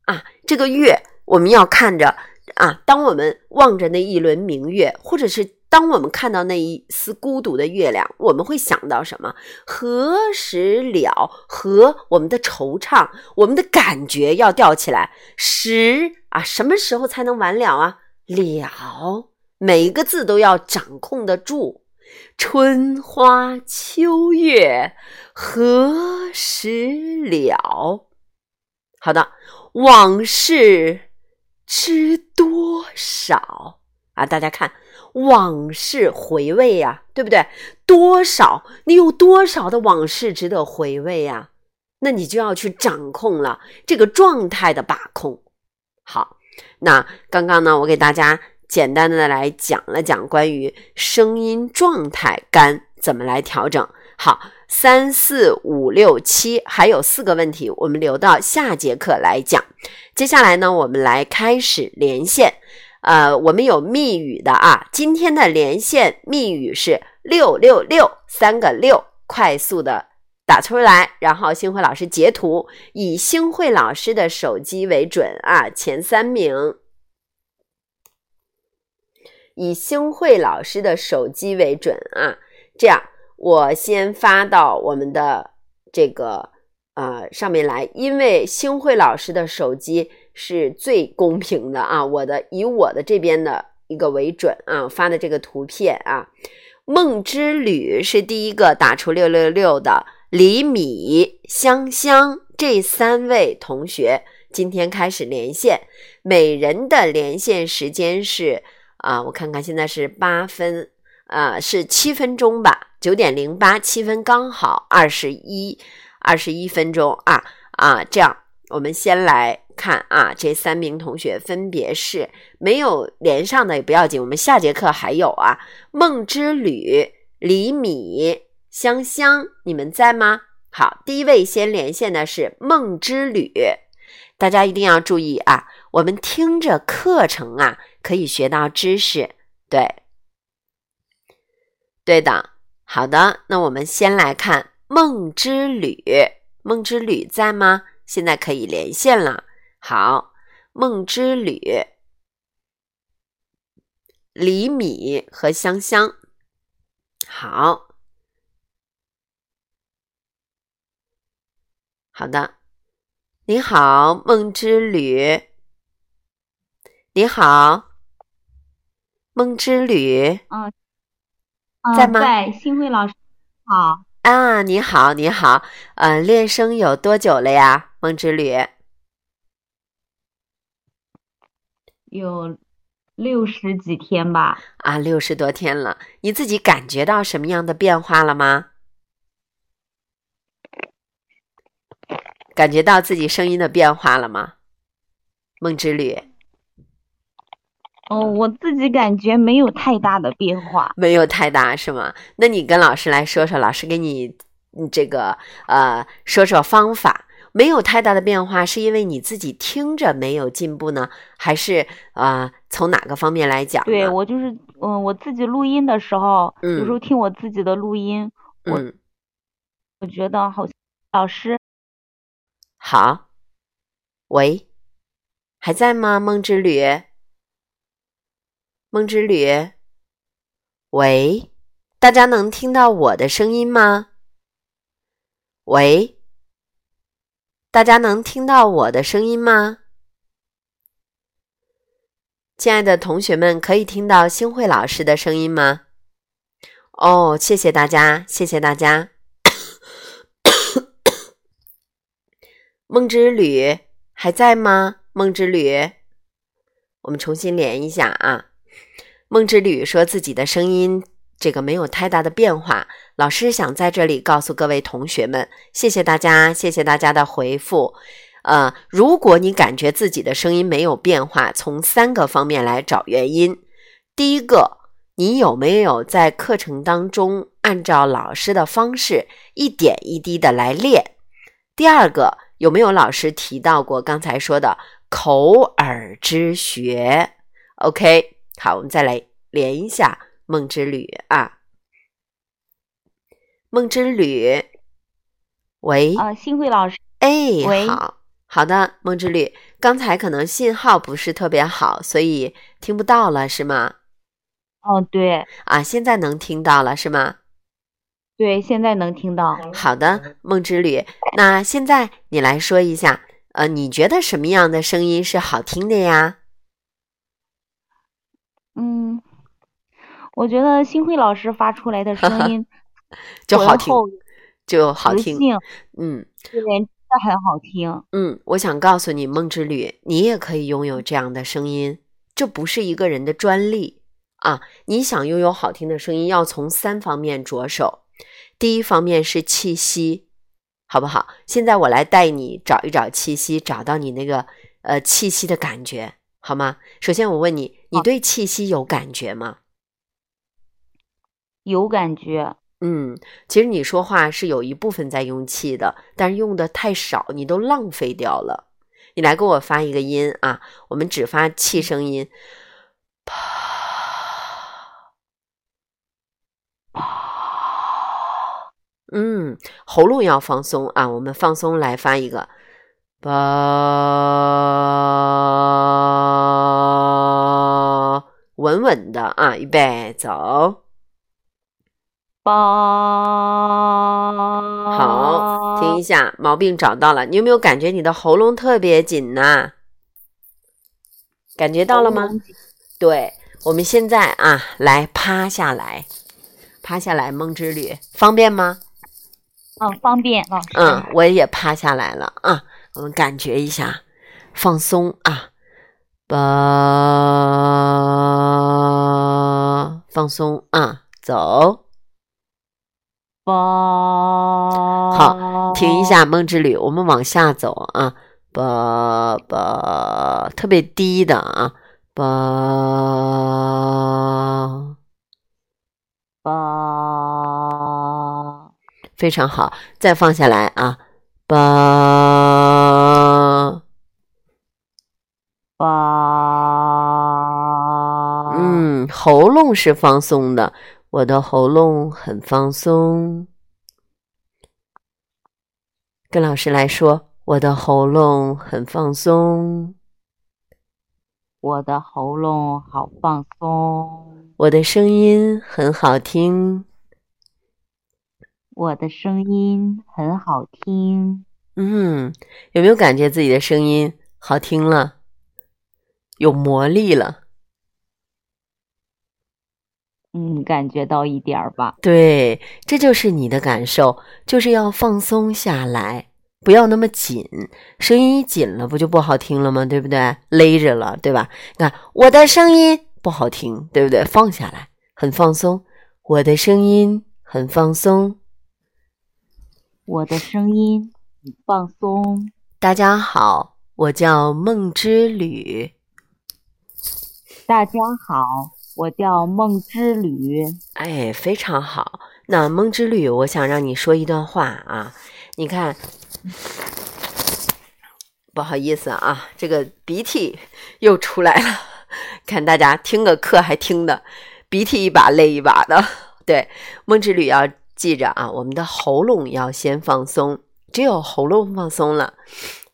啊，这个月我们要看着啊。当我们望着那一轮明月，或者是。当我们看到那一丝孤独的月亮，我们会想到什么？何时了？和我们的惆怅，我们的感觉要吊起来。时啊，什么时候才能完了啊？了，每一个字都要掌控得住。春花秋月何时了？好的，往事知多少啊？大家看。往事回味呀，对不对？多少你有多少的往事值得回味呀？那你就要去掌控了这个状态的把控。好，那刚刚呢，我给大家简单的来讲了讲关于声音状态干怎么来调整。好，三四五六七还有四个问题，我们留到下节课来讲。接下来呢，我们来开始连线。呃，我们有密语的啊，今天的连线密语是六六六三个六，快速的打出来，然后星慧老师截图，以星慧老师的手机为准啊，前三名，以星慧老师的手机为准啊，这样我先发到我们的这个呃上面来，因为星慧老师的手机。是最公平的啊！我的以我的这边的一个为准啊，发的这个图片啊，梦之旅是第一个打出六六六的李米香香这三位同学今天开始连线，每人的连线时间是啊，我看看现在是八分啊，是七分钟吧，九点零八七分刚好二十一二十一分钟啊啊，这样我们先来。看啊，这三名同学分别是没有连上的也不要紧，我们下节课还有啊。梦之旅、李米、香香，你们在吗？好，第一位先连线的是梦之旅，大家一定要注意啊，我们听着课程啊，可以学到知识，对，对的。好的，那我们先来看梦之旅，梦之旅在吗？现在可以连线了。好，梦之旅，李米和香香。好，好的，你好，梦之旅，你好，梦之旅，嗯，在吗？在，新辉老师好。啊，你好，你好，呃，练声有多久了呀，梦之旅？有六十几天吧，啊，六十多天了，你自己感觉到什么样的变化了吗？感觉到自己声音的变化了吗？梦之旅。哦，我自己感觉没有太大的变化，没有太大是吗？那你跟老师来说说，老师给你这个呃说说方法。没有太大的变化，是因为你自己听着没有进步呢，还是啊、呃从哪个方面来讲？对我就是，嗯，我自己录音的时候，有时嗯候听我自己的录音，我嗯，我觉得好像老师好，喂，还在吗？梦之旅，梦之旅，喂，大家能听到我的声音吗？喂，大家能听到我的声音吗？亲爱的同学们，可以听到星慧老师的声音吗？哦，谢谢大家，谢谢大家。(coughs) 梦之旅还在吗？梦之旅，我们重新连一下啊。梦之旅说自己的声音这个没有太大的变化，老师想在这里告诉各位同学们，谢谢大家，谢谢大家的回复。呃，如果你感觉自己的声音没有变化，从三个方面来找原因。第一个，你有没有在课程当中按照老师的方式一点一滴的来练？第二个，有没有老师提到过刚才说的口耳之学？OK，好，我们再来连一下梦之旅啊，梦之旅，喂，啊，新慧老师，哎，喂好好的，梦之旅，刚才可能信号不是特别好，所以听不到了，是吗？哦，对啊，现在能听到了，是吗？对，现在能听到。好的，梦之旅，那现在你来说一下，呃，你觉得什么样的声音是好听的呀？嗯，我觉得新慧老师发出来的声 (laughs) 音就好听，就好听。嗯对，真的很好听。嗯，我想告诉你，梦之旅，你也可以拥有这样的声音，这不是一个人的专利啊！你想拥有好听的声音，要从三方面着手。第一方面是气息，好不好？现在我来带你找一找气息，找到你那个呃气息的感觉，好吗？首先我问你，你对气息有感觉吗？有感觉，嗯，其实你说话是有一部分在用气的，但是用的太少，你都浪费掉了。你来给我发一个音啊，我们只发气声音，嗯，喉咙要放松啊，我们放松来发一个。吧，稳稳的啊，预备走。吧。好，听一下，毛病找到了。你有没有感觉你的喉咙特别紧呐、感觉到了吗？对，我们现在啊，来趴下来，趴下来，梦之旅方便吗？嗯，方便老师。嗯，我也趴下来了啊，我们感觉一下，放松啊，吧，放松啊，走。吧。好，停一。下，梦之旅，我们往下走啊，吧吧，特别低的啊，吧，吧。非常好，再放下来啊，吧，吧。。嗯，喉咙是放松的，我的喉咙很放松。跟老师来说，我的喉咙很放松，我的喉咙好放松，我的声音很好听。我的声音很好听。嗯，有没有感觉自己的声音好听了，有魔力了？嗯，感觉到一点儿吧。对，这就是你的感受，就是要放松下来，不要那么紧。声音一紧了，不就不好听了吗？对不对？勒着了，对吧？你看我的声音不好听，对不对？放下来，很放松。我的声音很放松。我的声音很放松。大家好，我叫梦之旅。大家好，我叫梦之旅。哎，非常好。那梦之旅，我想让你说一段话啊。你看，不好意思啊，这个鼻涕又出来了。看大家听个课还听的，鼻涕一把泪一把的。对，梦之旅要记着啊，我们的喉咙要先放松，只有喉咙放松了，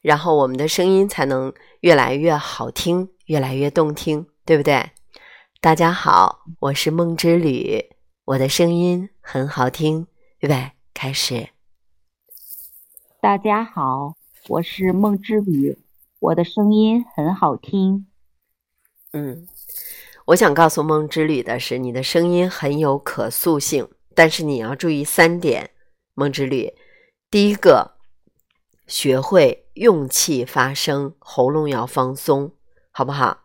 然后我们的声音才能越来越好听，越来越动听，对不对？大家好，我是梦之旅，我的声音很好听，预备开始。大家好，我是梦之旅，我的声音很好听。嗯，我想告诉梦之旅的是，你的声音很有可塑性，但是你要注意三点。梦之旅，第一个，学会用气发声，喉咙要放松，好不好？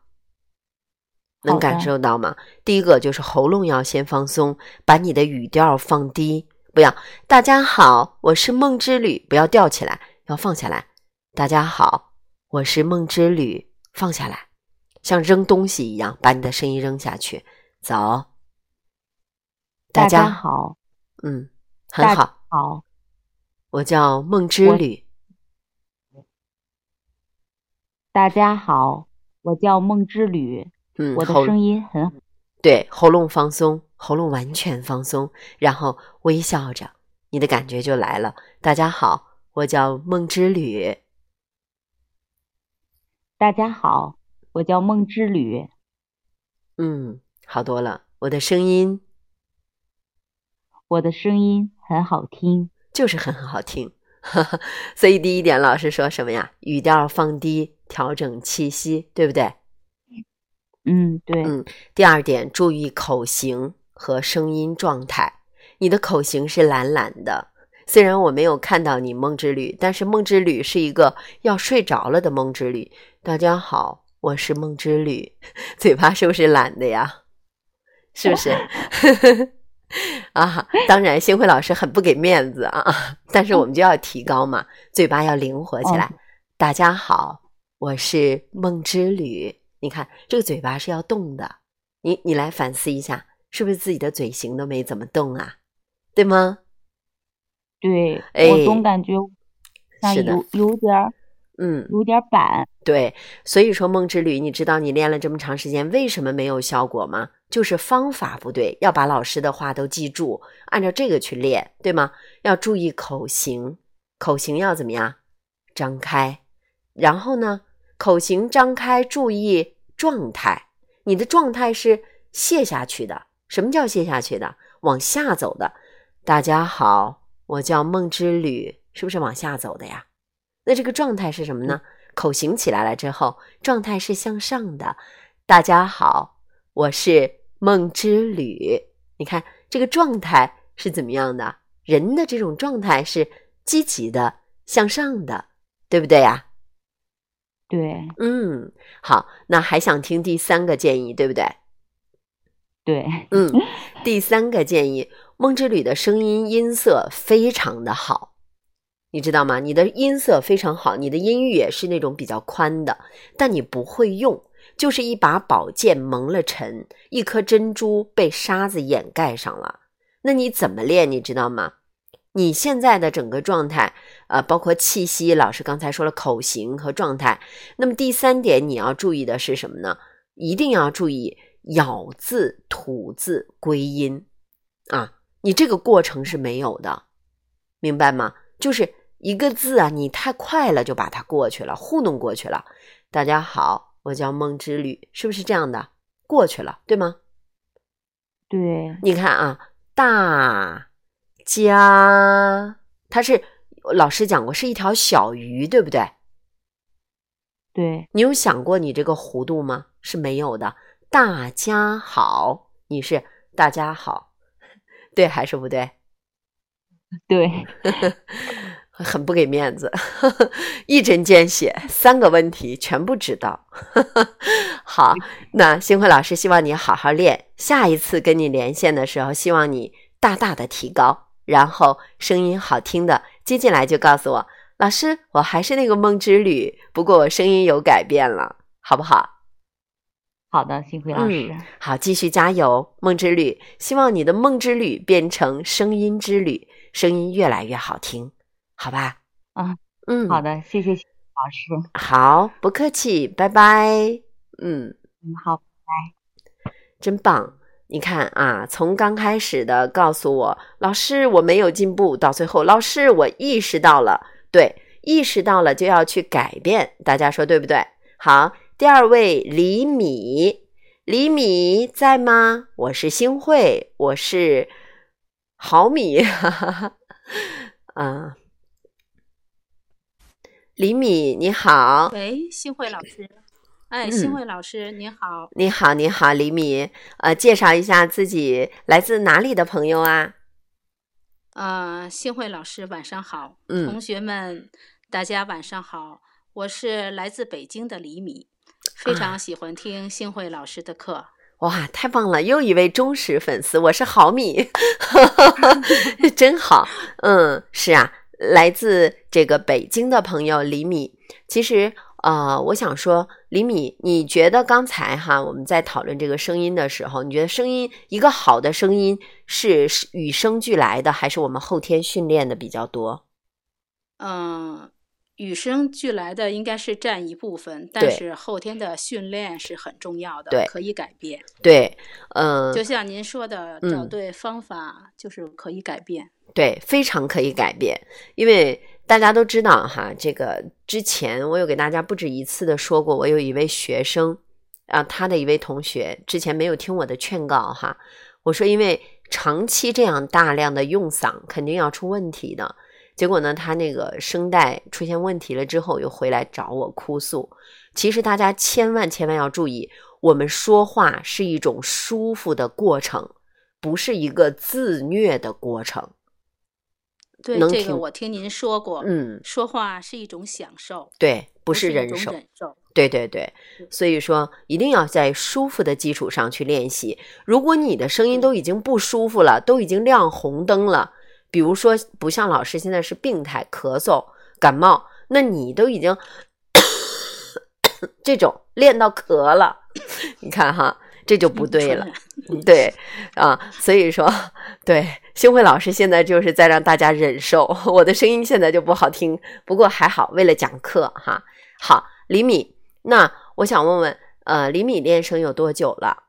能感受到吗？第一个就是喉咙要先放松，把你的语调放低，不要“大家好，我是梦之旅”，不要吊起来，要放下来。“大家好，我是梦之旅”，放下来。像扔东西一样，把你的声音扔下去。走，大家好，嗯，很好，好，我叫梦之旅。大家好，我叫梦之旅。嗯，我的声音很好。对，喉咙放松，喉咙完全放松，然后微笑着，你的感觉就来了。大家好，我叫梦之旅。大家好。我叫梦之旅，嗯，好多了。我的声音，我的声音很好听，就是很很好听。(laughs) 所以第一点，老师说什么呀？语调放低，调整气息，对不对？嗯，对。嗯，第二点，注意口型和声音状态。你的口型是懒懒的，虽然我没有看到你梦之旅，但是梦之旅是一个要睡着了的梦之旅。大家好。我是梦之旅，嘴巴是不是懒的呀？是不是？(laughs) 啊，当然，星辉老师很不给面子啊，但是我们就要提高嘛，嘴巴要灵活起来。大家好，我是梦之旅。你看，这个嘴巴是要动的。你你来反思一下，是不是自己的嘴型都没怎么动啊？对吗？对，我总感觉像有有点儿。嗯，有点板。对，所以说梦之旅，你知道你练了这么长时间，为什么没有效果吗？就是方法不对，要把老师的话都记住，按照这个去练，对吗？要注意口型，口型要怎么样？张开，然后呢，口型张开，注意状态，你的状态是卸下去的。什么叫卸下去的？往下走的。大家好，我叫梦之旅，是不是往下走的呀？那这个状态是什么呢？口型起来了之后，状态是向上的。大家好，我是梦之旅。你看这个状态是怎么样的？人的这种状态是积极的、向上的，对不对呀？对，嗯，好，那还想听第三个建议，对不对？对，嗯，第三个建议，梦之旅的声音音色非常的好。你知道吗？你的音色非常好，你的音域也是那种比较宽的，但你不会用，就是一把宝剑蒙了尘，一颗珍珠被沙子掩盖上了。那你怎么练？你知道吗？你现在的整个状态，呃，包括气息，老师刚才说了口型和状态。那么第三点你要注意的是什么呢？一定要注意咬字、吐字、归音啊！你这个过程是没有的，明白吗？就是。一个字啊，你太快了，就把它过去了，糊弄过去了。大家好，我叫梦之旅，是不是这样的？过去了，对吗？对，你看啊，大家，它是老师讲过是一条小鱼，对不对？对，你有想过你这个弧度吗？是没有的。大家好，你是大家好，(laughs) 对还是不对？对。(laughs) 很不给面子，(laughs) 一针见血，三个问题全部知道。好，那星辉老师希望你好好练，下一次跟你连线的时候，希望你大大的提高，然后声音好听的接进来就告诉我，老师，我还是那个梦之旅，不过我声音有改变了，好不好？好的，幸辉老师，好，继续加油，梦之旅，希望你的梦之旅变成声音之旅，声音越来越好听。好吧，啊，嗯，好的，谢谢老师。好，不客气，拜拜。嗯嗯，好，真棒。你看啊，从刚开始的告诉我老师我没有进步，到最后老师我意识到了，对，意识到了就要去改变，大家说对不对？好，第二位李米，李米在吗？我是星慧，我是毫米，哈哈哈，啊，李米你好，喂，星慧老师。哎，新慧老师，你好！你好，你好，李米，呃，介绍一下自己，来自哪里的朋友啊？呃，新慧老师，晚上好。嗯，同学们，大家晚上好。我是来自北京的李米，非常喜欢听新慧老师的课。哇，太棒了！又一位忠实粉丝，我是毫米，(laughs) 真好。嗯，是啊，来自这个北京的朋友李米，其实。啊，我想说，李米，你觉得刚才哈我们在讨论这个声音的时候，你觉得声音一个好的声音是与生俱来的，还是我们后天训练的比较多？嗯，与生俱来的应该是占一部分，但是后天的训练是很重要的，对，可以改变。对，嗯，就像您说的，找对方法就是可以改变。对，非常可以改变，因为。大家都知道哈，这个之前我有给大家不止一次的说过，我有一位学生啊，他的一位同学之前没有听我的劝告哈，我说因为长期这样大量的用嗓肯定要出问题的，结果呢，他那个声带出现问题了之后又回来找我哭诉。其实大家千万千万要注意，我们说话是一种舒服的过程，不是一个自虐的过程。对这个我听您说过，嗯，说话是一种享受，对，不是忍受，忍受，对对对，所以说一定要在舒服的基础上去练习。如果你的声音都已经不舒服了，都已经亮红灯了，比如说不像老师现在是病态，咳嗽、感冒，那你都已经 (coughs) 这种练到咳了，(coughs) 你看哈。这就不对了，对啊，所以说，对，星慧老师现在就是在让大家忍受我的声音现在就不好听，不过还好，为了讲课哈。好，李米，那我想问问，呃，李米练声有多久了？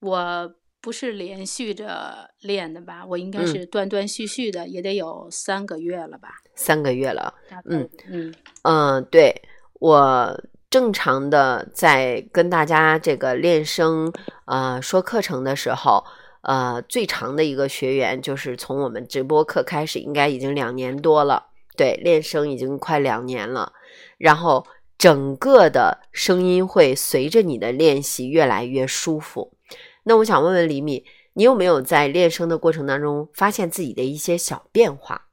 我不是连续着练的吧？我应该是断断续续的，也得有三个月了吧？三个月了，嗯嗯嗯，对我。正常的在跟大家这个练声，呃，说课程的时候，呃，最长的一个学员就是从我们直播课开始，应该已经两年多了。对，练声已经快两年了。然后整个的声音会随着你的练习越来越舒服。那我想问问李米，你有没有在练声的过程当中发现自己的一些小变化？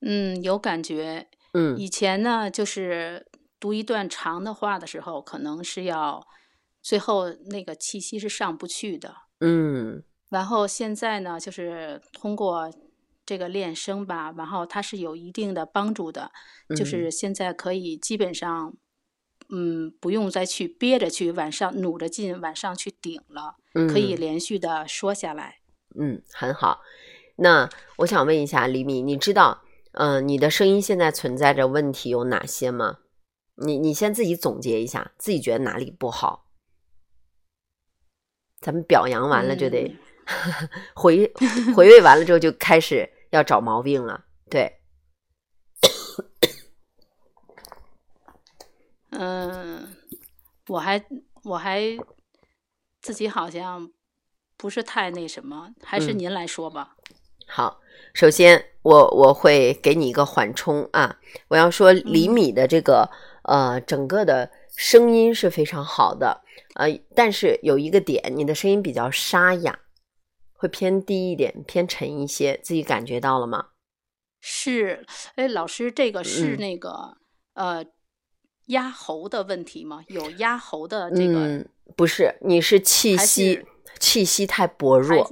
嗯，有感觉。嗯，以前呢，就是。读一段长的话的时候，可能是要最后那个气息是上不去的。嗯，然后现在呢，就是通过这个练声吧，然后它是有一定的帮助的。就是现在可以基本上，嗯，不用再去憋着去往上努着劲往上去顶了，可以连续的说下来。嗯，很好。那我想问一下李米，你知道，嗯，你的声音现在存在着问题有哪些吗？你你先自己总结一下，自己觉得哪里不好，咱们表扬完了就得 (laughs) 回回味完了之后就开始要找毛病了。对，(coughs) 嗯，我还我还自己好像不是太那什么，还是您来说吧。好，首先我我会给你一个缓冲啊，我要说厘米的这个。呃，整个的声音是非常好的，呃，但是有一个点，你的声音比较沙哑，会偏低一点，偏沉一些，自己感觉到了吗？是，哎，老师，这个是那个呃压喉的问题吗？有压喉的这个？嗯，不是，你是气息气息太薄弱，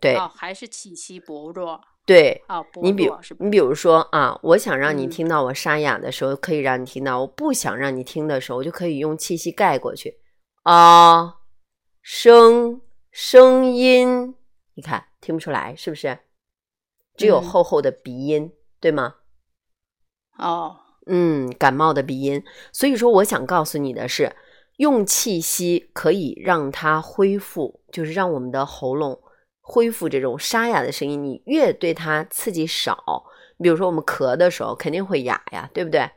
对，还是气息薄弱。对，哦，你比你比如说啊，我想让你听到我沙哑的时候，可以让你听到；我不想让你听的时候，我就可以用气息盖过去。啊，声声音，你看听不出来是不是？只有厚厚的鼻音，对吗？哦，嗯，感冒的鼻音。所以说，我想告诉你的是，用气息可以让它恢复，就是让我们的喉咙恢复这种沙哑的声音。你越对它刺激少，比如说我们咳的时候肯定会哑呀，对不对？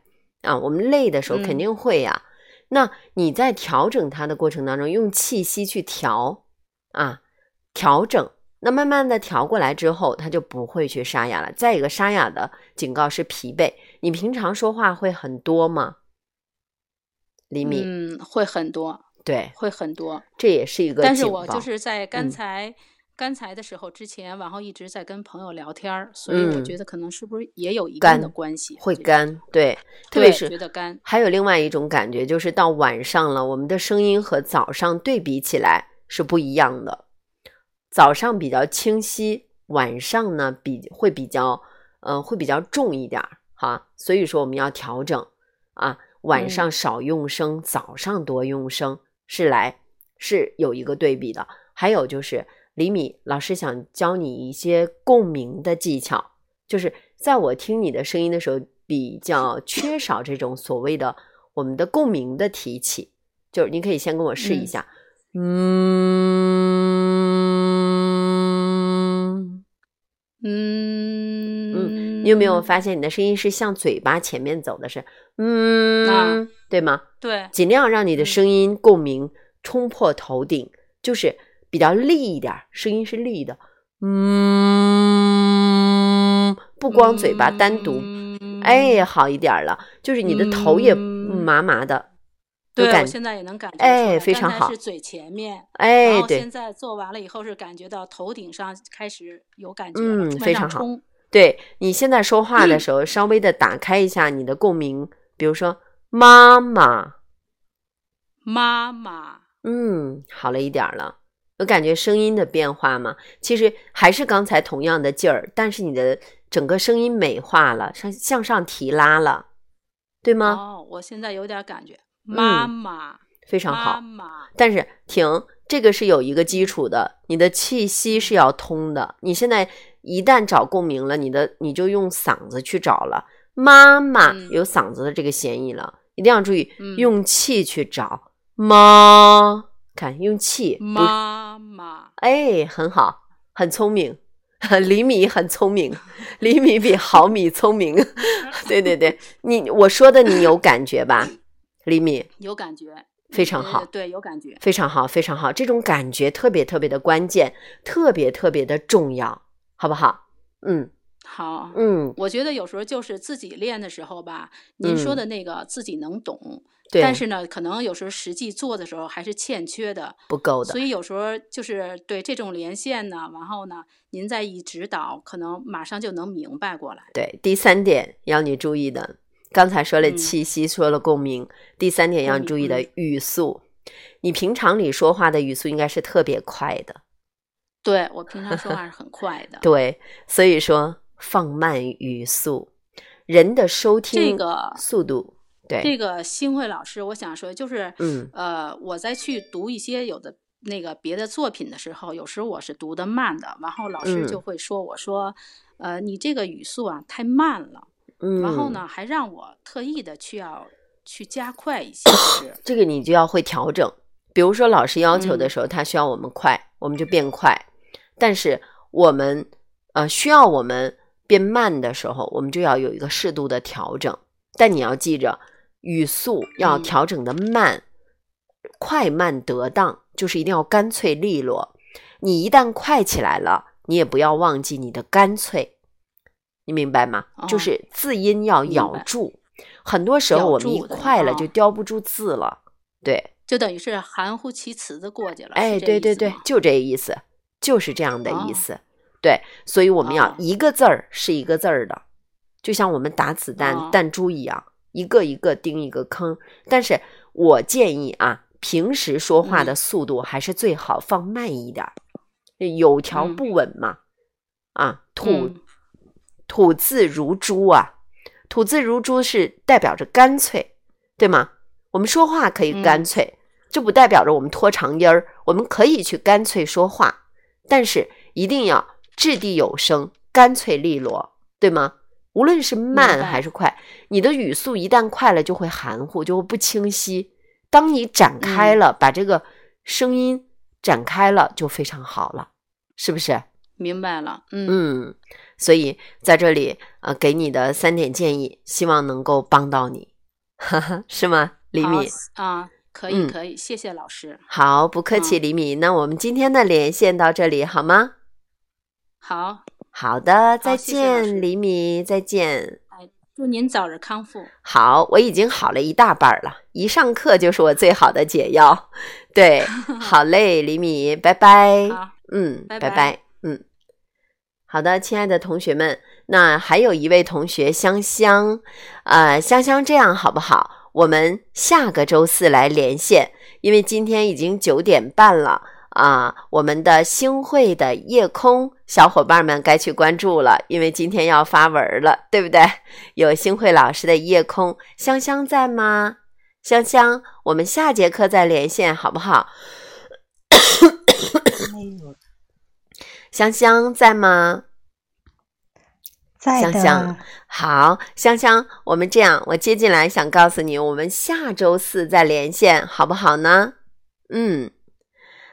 啊，我们累的时候肯定会呀。那你在调整它的过程当中，用气息去调啊，调整。那慢慢的调过来之后，它就不会去沙哑了。再一个，沙哑的警告是疲惫。你平常说话会很多吗？李米，嗯，会很多，对，会很多。这也是一个。但是我就是在刚才刚才的时候之前，然后一直在跟朋友聊天儿，所以我觉得可能是不是也有一定的关系？会干，对，特别是觉得干。还有另外一种感觉，就是到晚上了，我们的声音和早上对比起来是不一样的。早上比较清晰，晚上呢比会比较，呃，会比较重一点儿哈。所以说我们要调整啊，晚上少用声，早上多用声，是来是有一个对比的。还有就是李米老师想教你一些共鸣的技巧，就是在我听你的声音的时候，比较缺少这种所谓的我们的共鸣的提起，就是你可以先跟我试一下，嗯。嗯嗯，你有没有发现你的声音是向嘴巴前面走的？是嗯，对吗？对，尽量让你的声音共鸣冲破头顶，就是比较利一点，声音是利的。嗯，不光嘴巴单独，哎，好一点了，就是你的头也麻麻的。对，我现在也能感觉哎，非常好。是嘴前面，哎，对现在做完了以后是感觉到头顶上开始有感觉嗯，非常好。对你现在说话的 (clears throat) 时候，稍微的打开一下你的共鸣，比如说妈妈，妈妈，嗯，好了一点了。有感觉声音的变化吗？其实还是刚才同样的劲儿，但是你的整个声音美化了，向向上提拉了，对吗？哦，我现在有点感觉。妈妈非常好，妈妈，但是停，这个是有一个基础的，你的气息是要通的。你现在一旦找共鸣了，你的你就用嗓子去找了。妈妈有嗓子的这个嫌疑了，一定要注意用气去找。妈，(laughs) 看用气，妈妈，哎，很好，很聪明。厘米很聪明，厘米比毫米聪明。(laughs) 对对对，你我说的你有感觉吧？厘米有感觉，非常好。对，有感觉，非常好，非常好。这种感觉特别特别的关键，特别特别的重要，好不好？嗯，好。嗯，我觉得有时候就是自己练的时候吧，您说的那个自己能懂，对。但是呢，可能有时候实际做的时候还是欠缺的，不够的。所以有时候就是对这种连线呢，然后呢，您再一指导，可能马上就能明白过来。对，第三点要你注意的。刚才说了气息，说了共鸣。第三点要注意的语速，你平常里说话的语速应该是特别快的。对我平常说话是很快的。对，所以说放慢语速，人的收听这个速度。对，这个新慧老师，我想说就是，嗯，呃，我在去读一些有的那个别的作品的时候，有时候我是读的慢的，然后老师就会说我说，呃，你这个语速啊太慢了。嗯然后呢，还让我特意的去要去加快一些。(clears throat) 这个你就要会调整。比如说老师要求的时候，他需要我们快，我们就变快；但是我们呃需要我们变慢的时候，我们就要有一个适度的调整。但你要记着，语速要调整的慢，快慢得当，就是一定要干脆利落。你一旦快起来了，你也不要忘记你的干脆。你明白吗？就是字音要咬住，很多时候我们一快了就叼不住字了，对，就等于是含糊其辞的过去了。哎，对对对，就这意思，就是这样的意思。对，所以我们要一个字儿是一个字儿的，就像我们打子弹弹珠一样，一个一个钉一个坑。但是我建议啊，平时说话的速度还是最好放慢一点，有条不紊嘛，啊，吐。吐字如珠啊，吐字如珠是代表着干脆，对吗？我们说话可以干脆，这不代表着我们拖长音儿。我们可以去干脆说话，但是一定要掷地有声、干脆利落，对吗？无论是慢还是快，你的语速一旦快了，就会含糊，就会不清晰。当你展开嗯了，把这个声音展开了，就非常好了，是不是？明白了，嗯嗯，所以在这里呃，给你的三点建议，希望能够帮到你，哈哈，是吗，李敏？啊，可以嗯可以，谢谢老师。好，不客气，嗯李敏。那我们今天的连线到这里好吗？好，好的，再见，李米，再见。祝您早日康复。好，我已经好了一大半儿了，一上课就是我最好的解药。对，(laughs) 好嘞，李米，拜拜。好，嗯，拜拜拜嗯，好的，亲爱的同学们，那还有一位同学香香，呃，香香，这样好不好？我们下个周四来连线，因为今天已经九点半了啊、我们的星汇的夜空小伙伴们该去关注了，因为今天要发文了，对不对？(laughs) 有星汇老师的夜空，香香在吗？香香，我们下节课再连线好不好？香香在吗？在的，香香好，香香，我们这样，我接进来想告诉你，我们下周四再连线，好不好呢？嗯，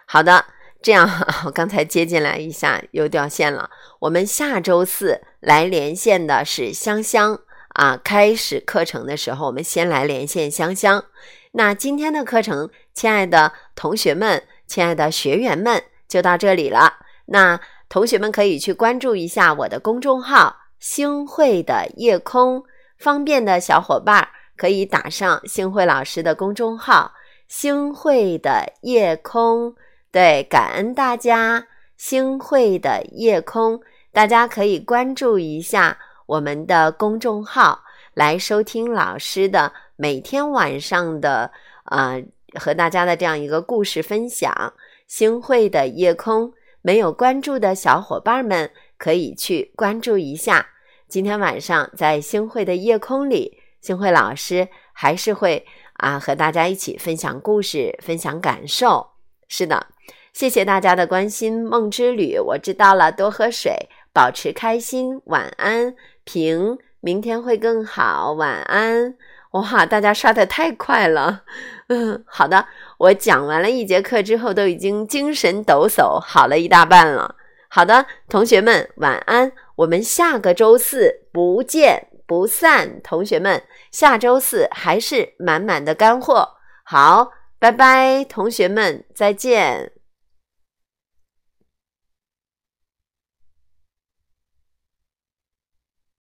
好的，这样我刚才接进来一下又掉线了。我们下周四来连线的是香香啊，开始课程的时候，我们先来连线香香。那今天的课程，亲爱的同学们，亲爱的学员们，就到这里了。那同学们可以去关注一下我的公众号“星汇的夜空”，方便的小伙伴儿可以打上星汇老师的公众号“星汇的夜空”。对，感恩大家，星汇的夜空，大家可以关注一下我们的公众号，来收听老师的每天晚上的呃和大家的这样一个故事分享。星汇的夜空，没有关注的小伙伴们可以去关注一下。今天晚上在星汇的夜空里，星汇老师还是会啊和大家一起分享故事，分享感受。是的，谢谢大家的关心。梦之旅，我知道了，多喝水，保持开心。晚安，平，明天会更好。晚安。哇，大家刷的太快了。嗯，好的，我讲完了一节课之后，都已经精神抖擞，好了一大半了。好的，同学们晚安，我们下个周四不见不散。同学们，下周四还是满满的干货。好，拜拜，同学们再见。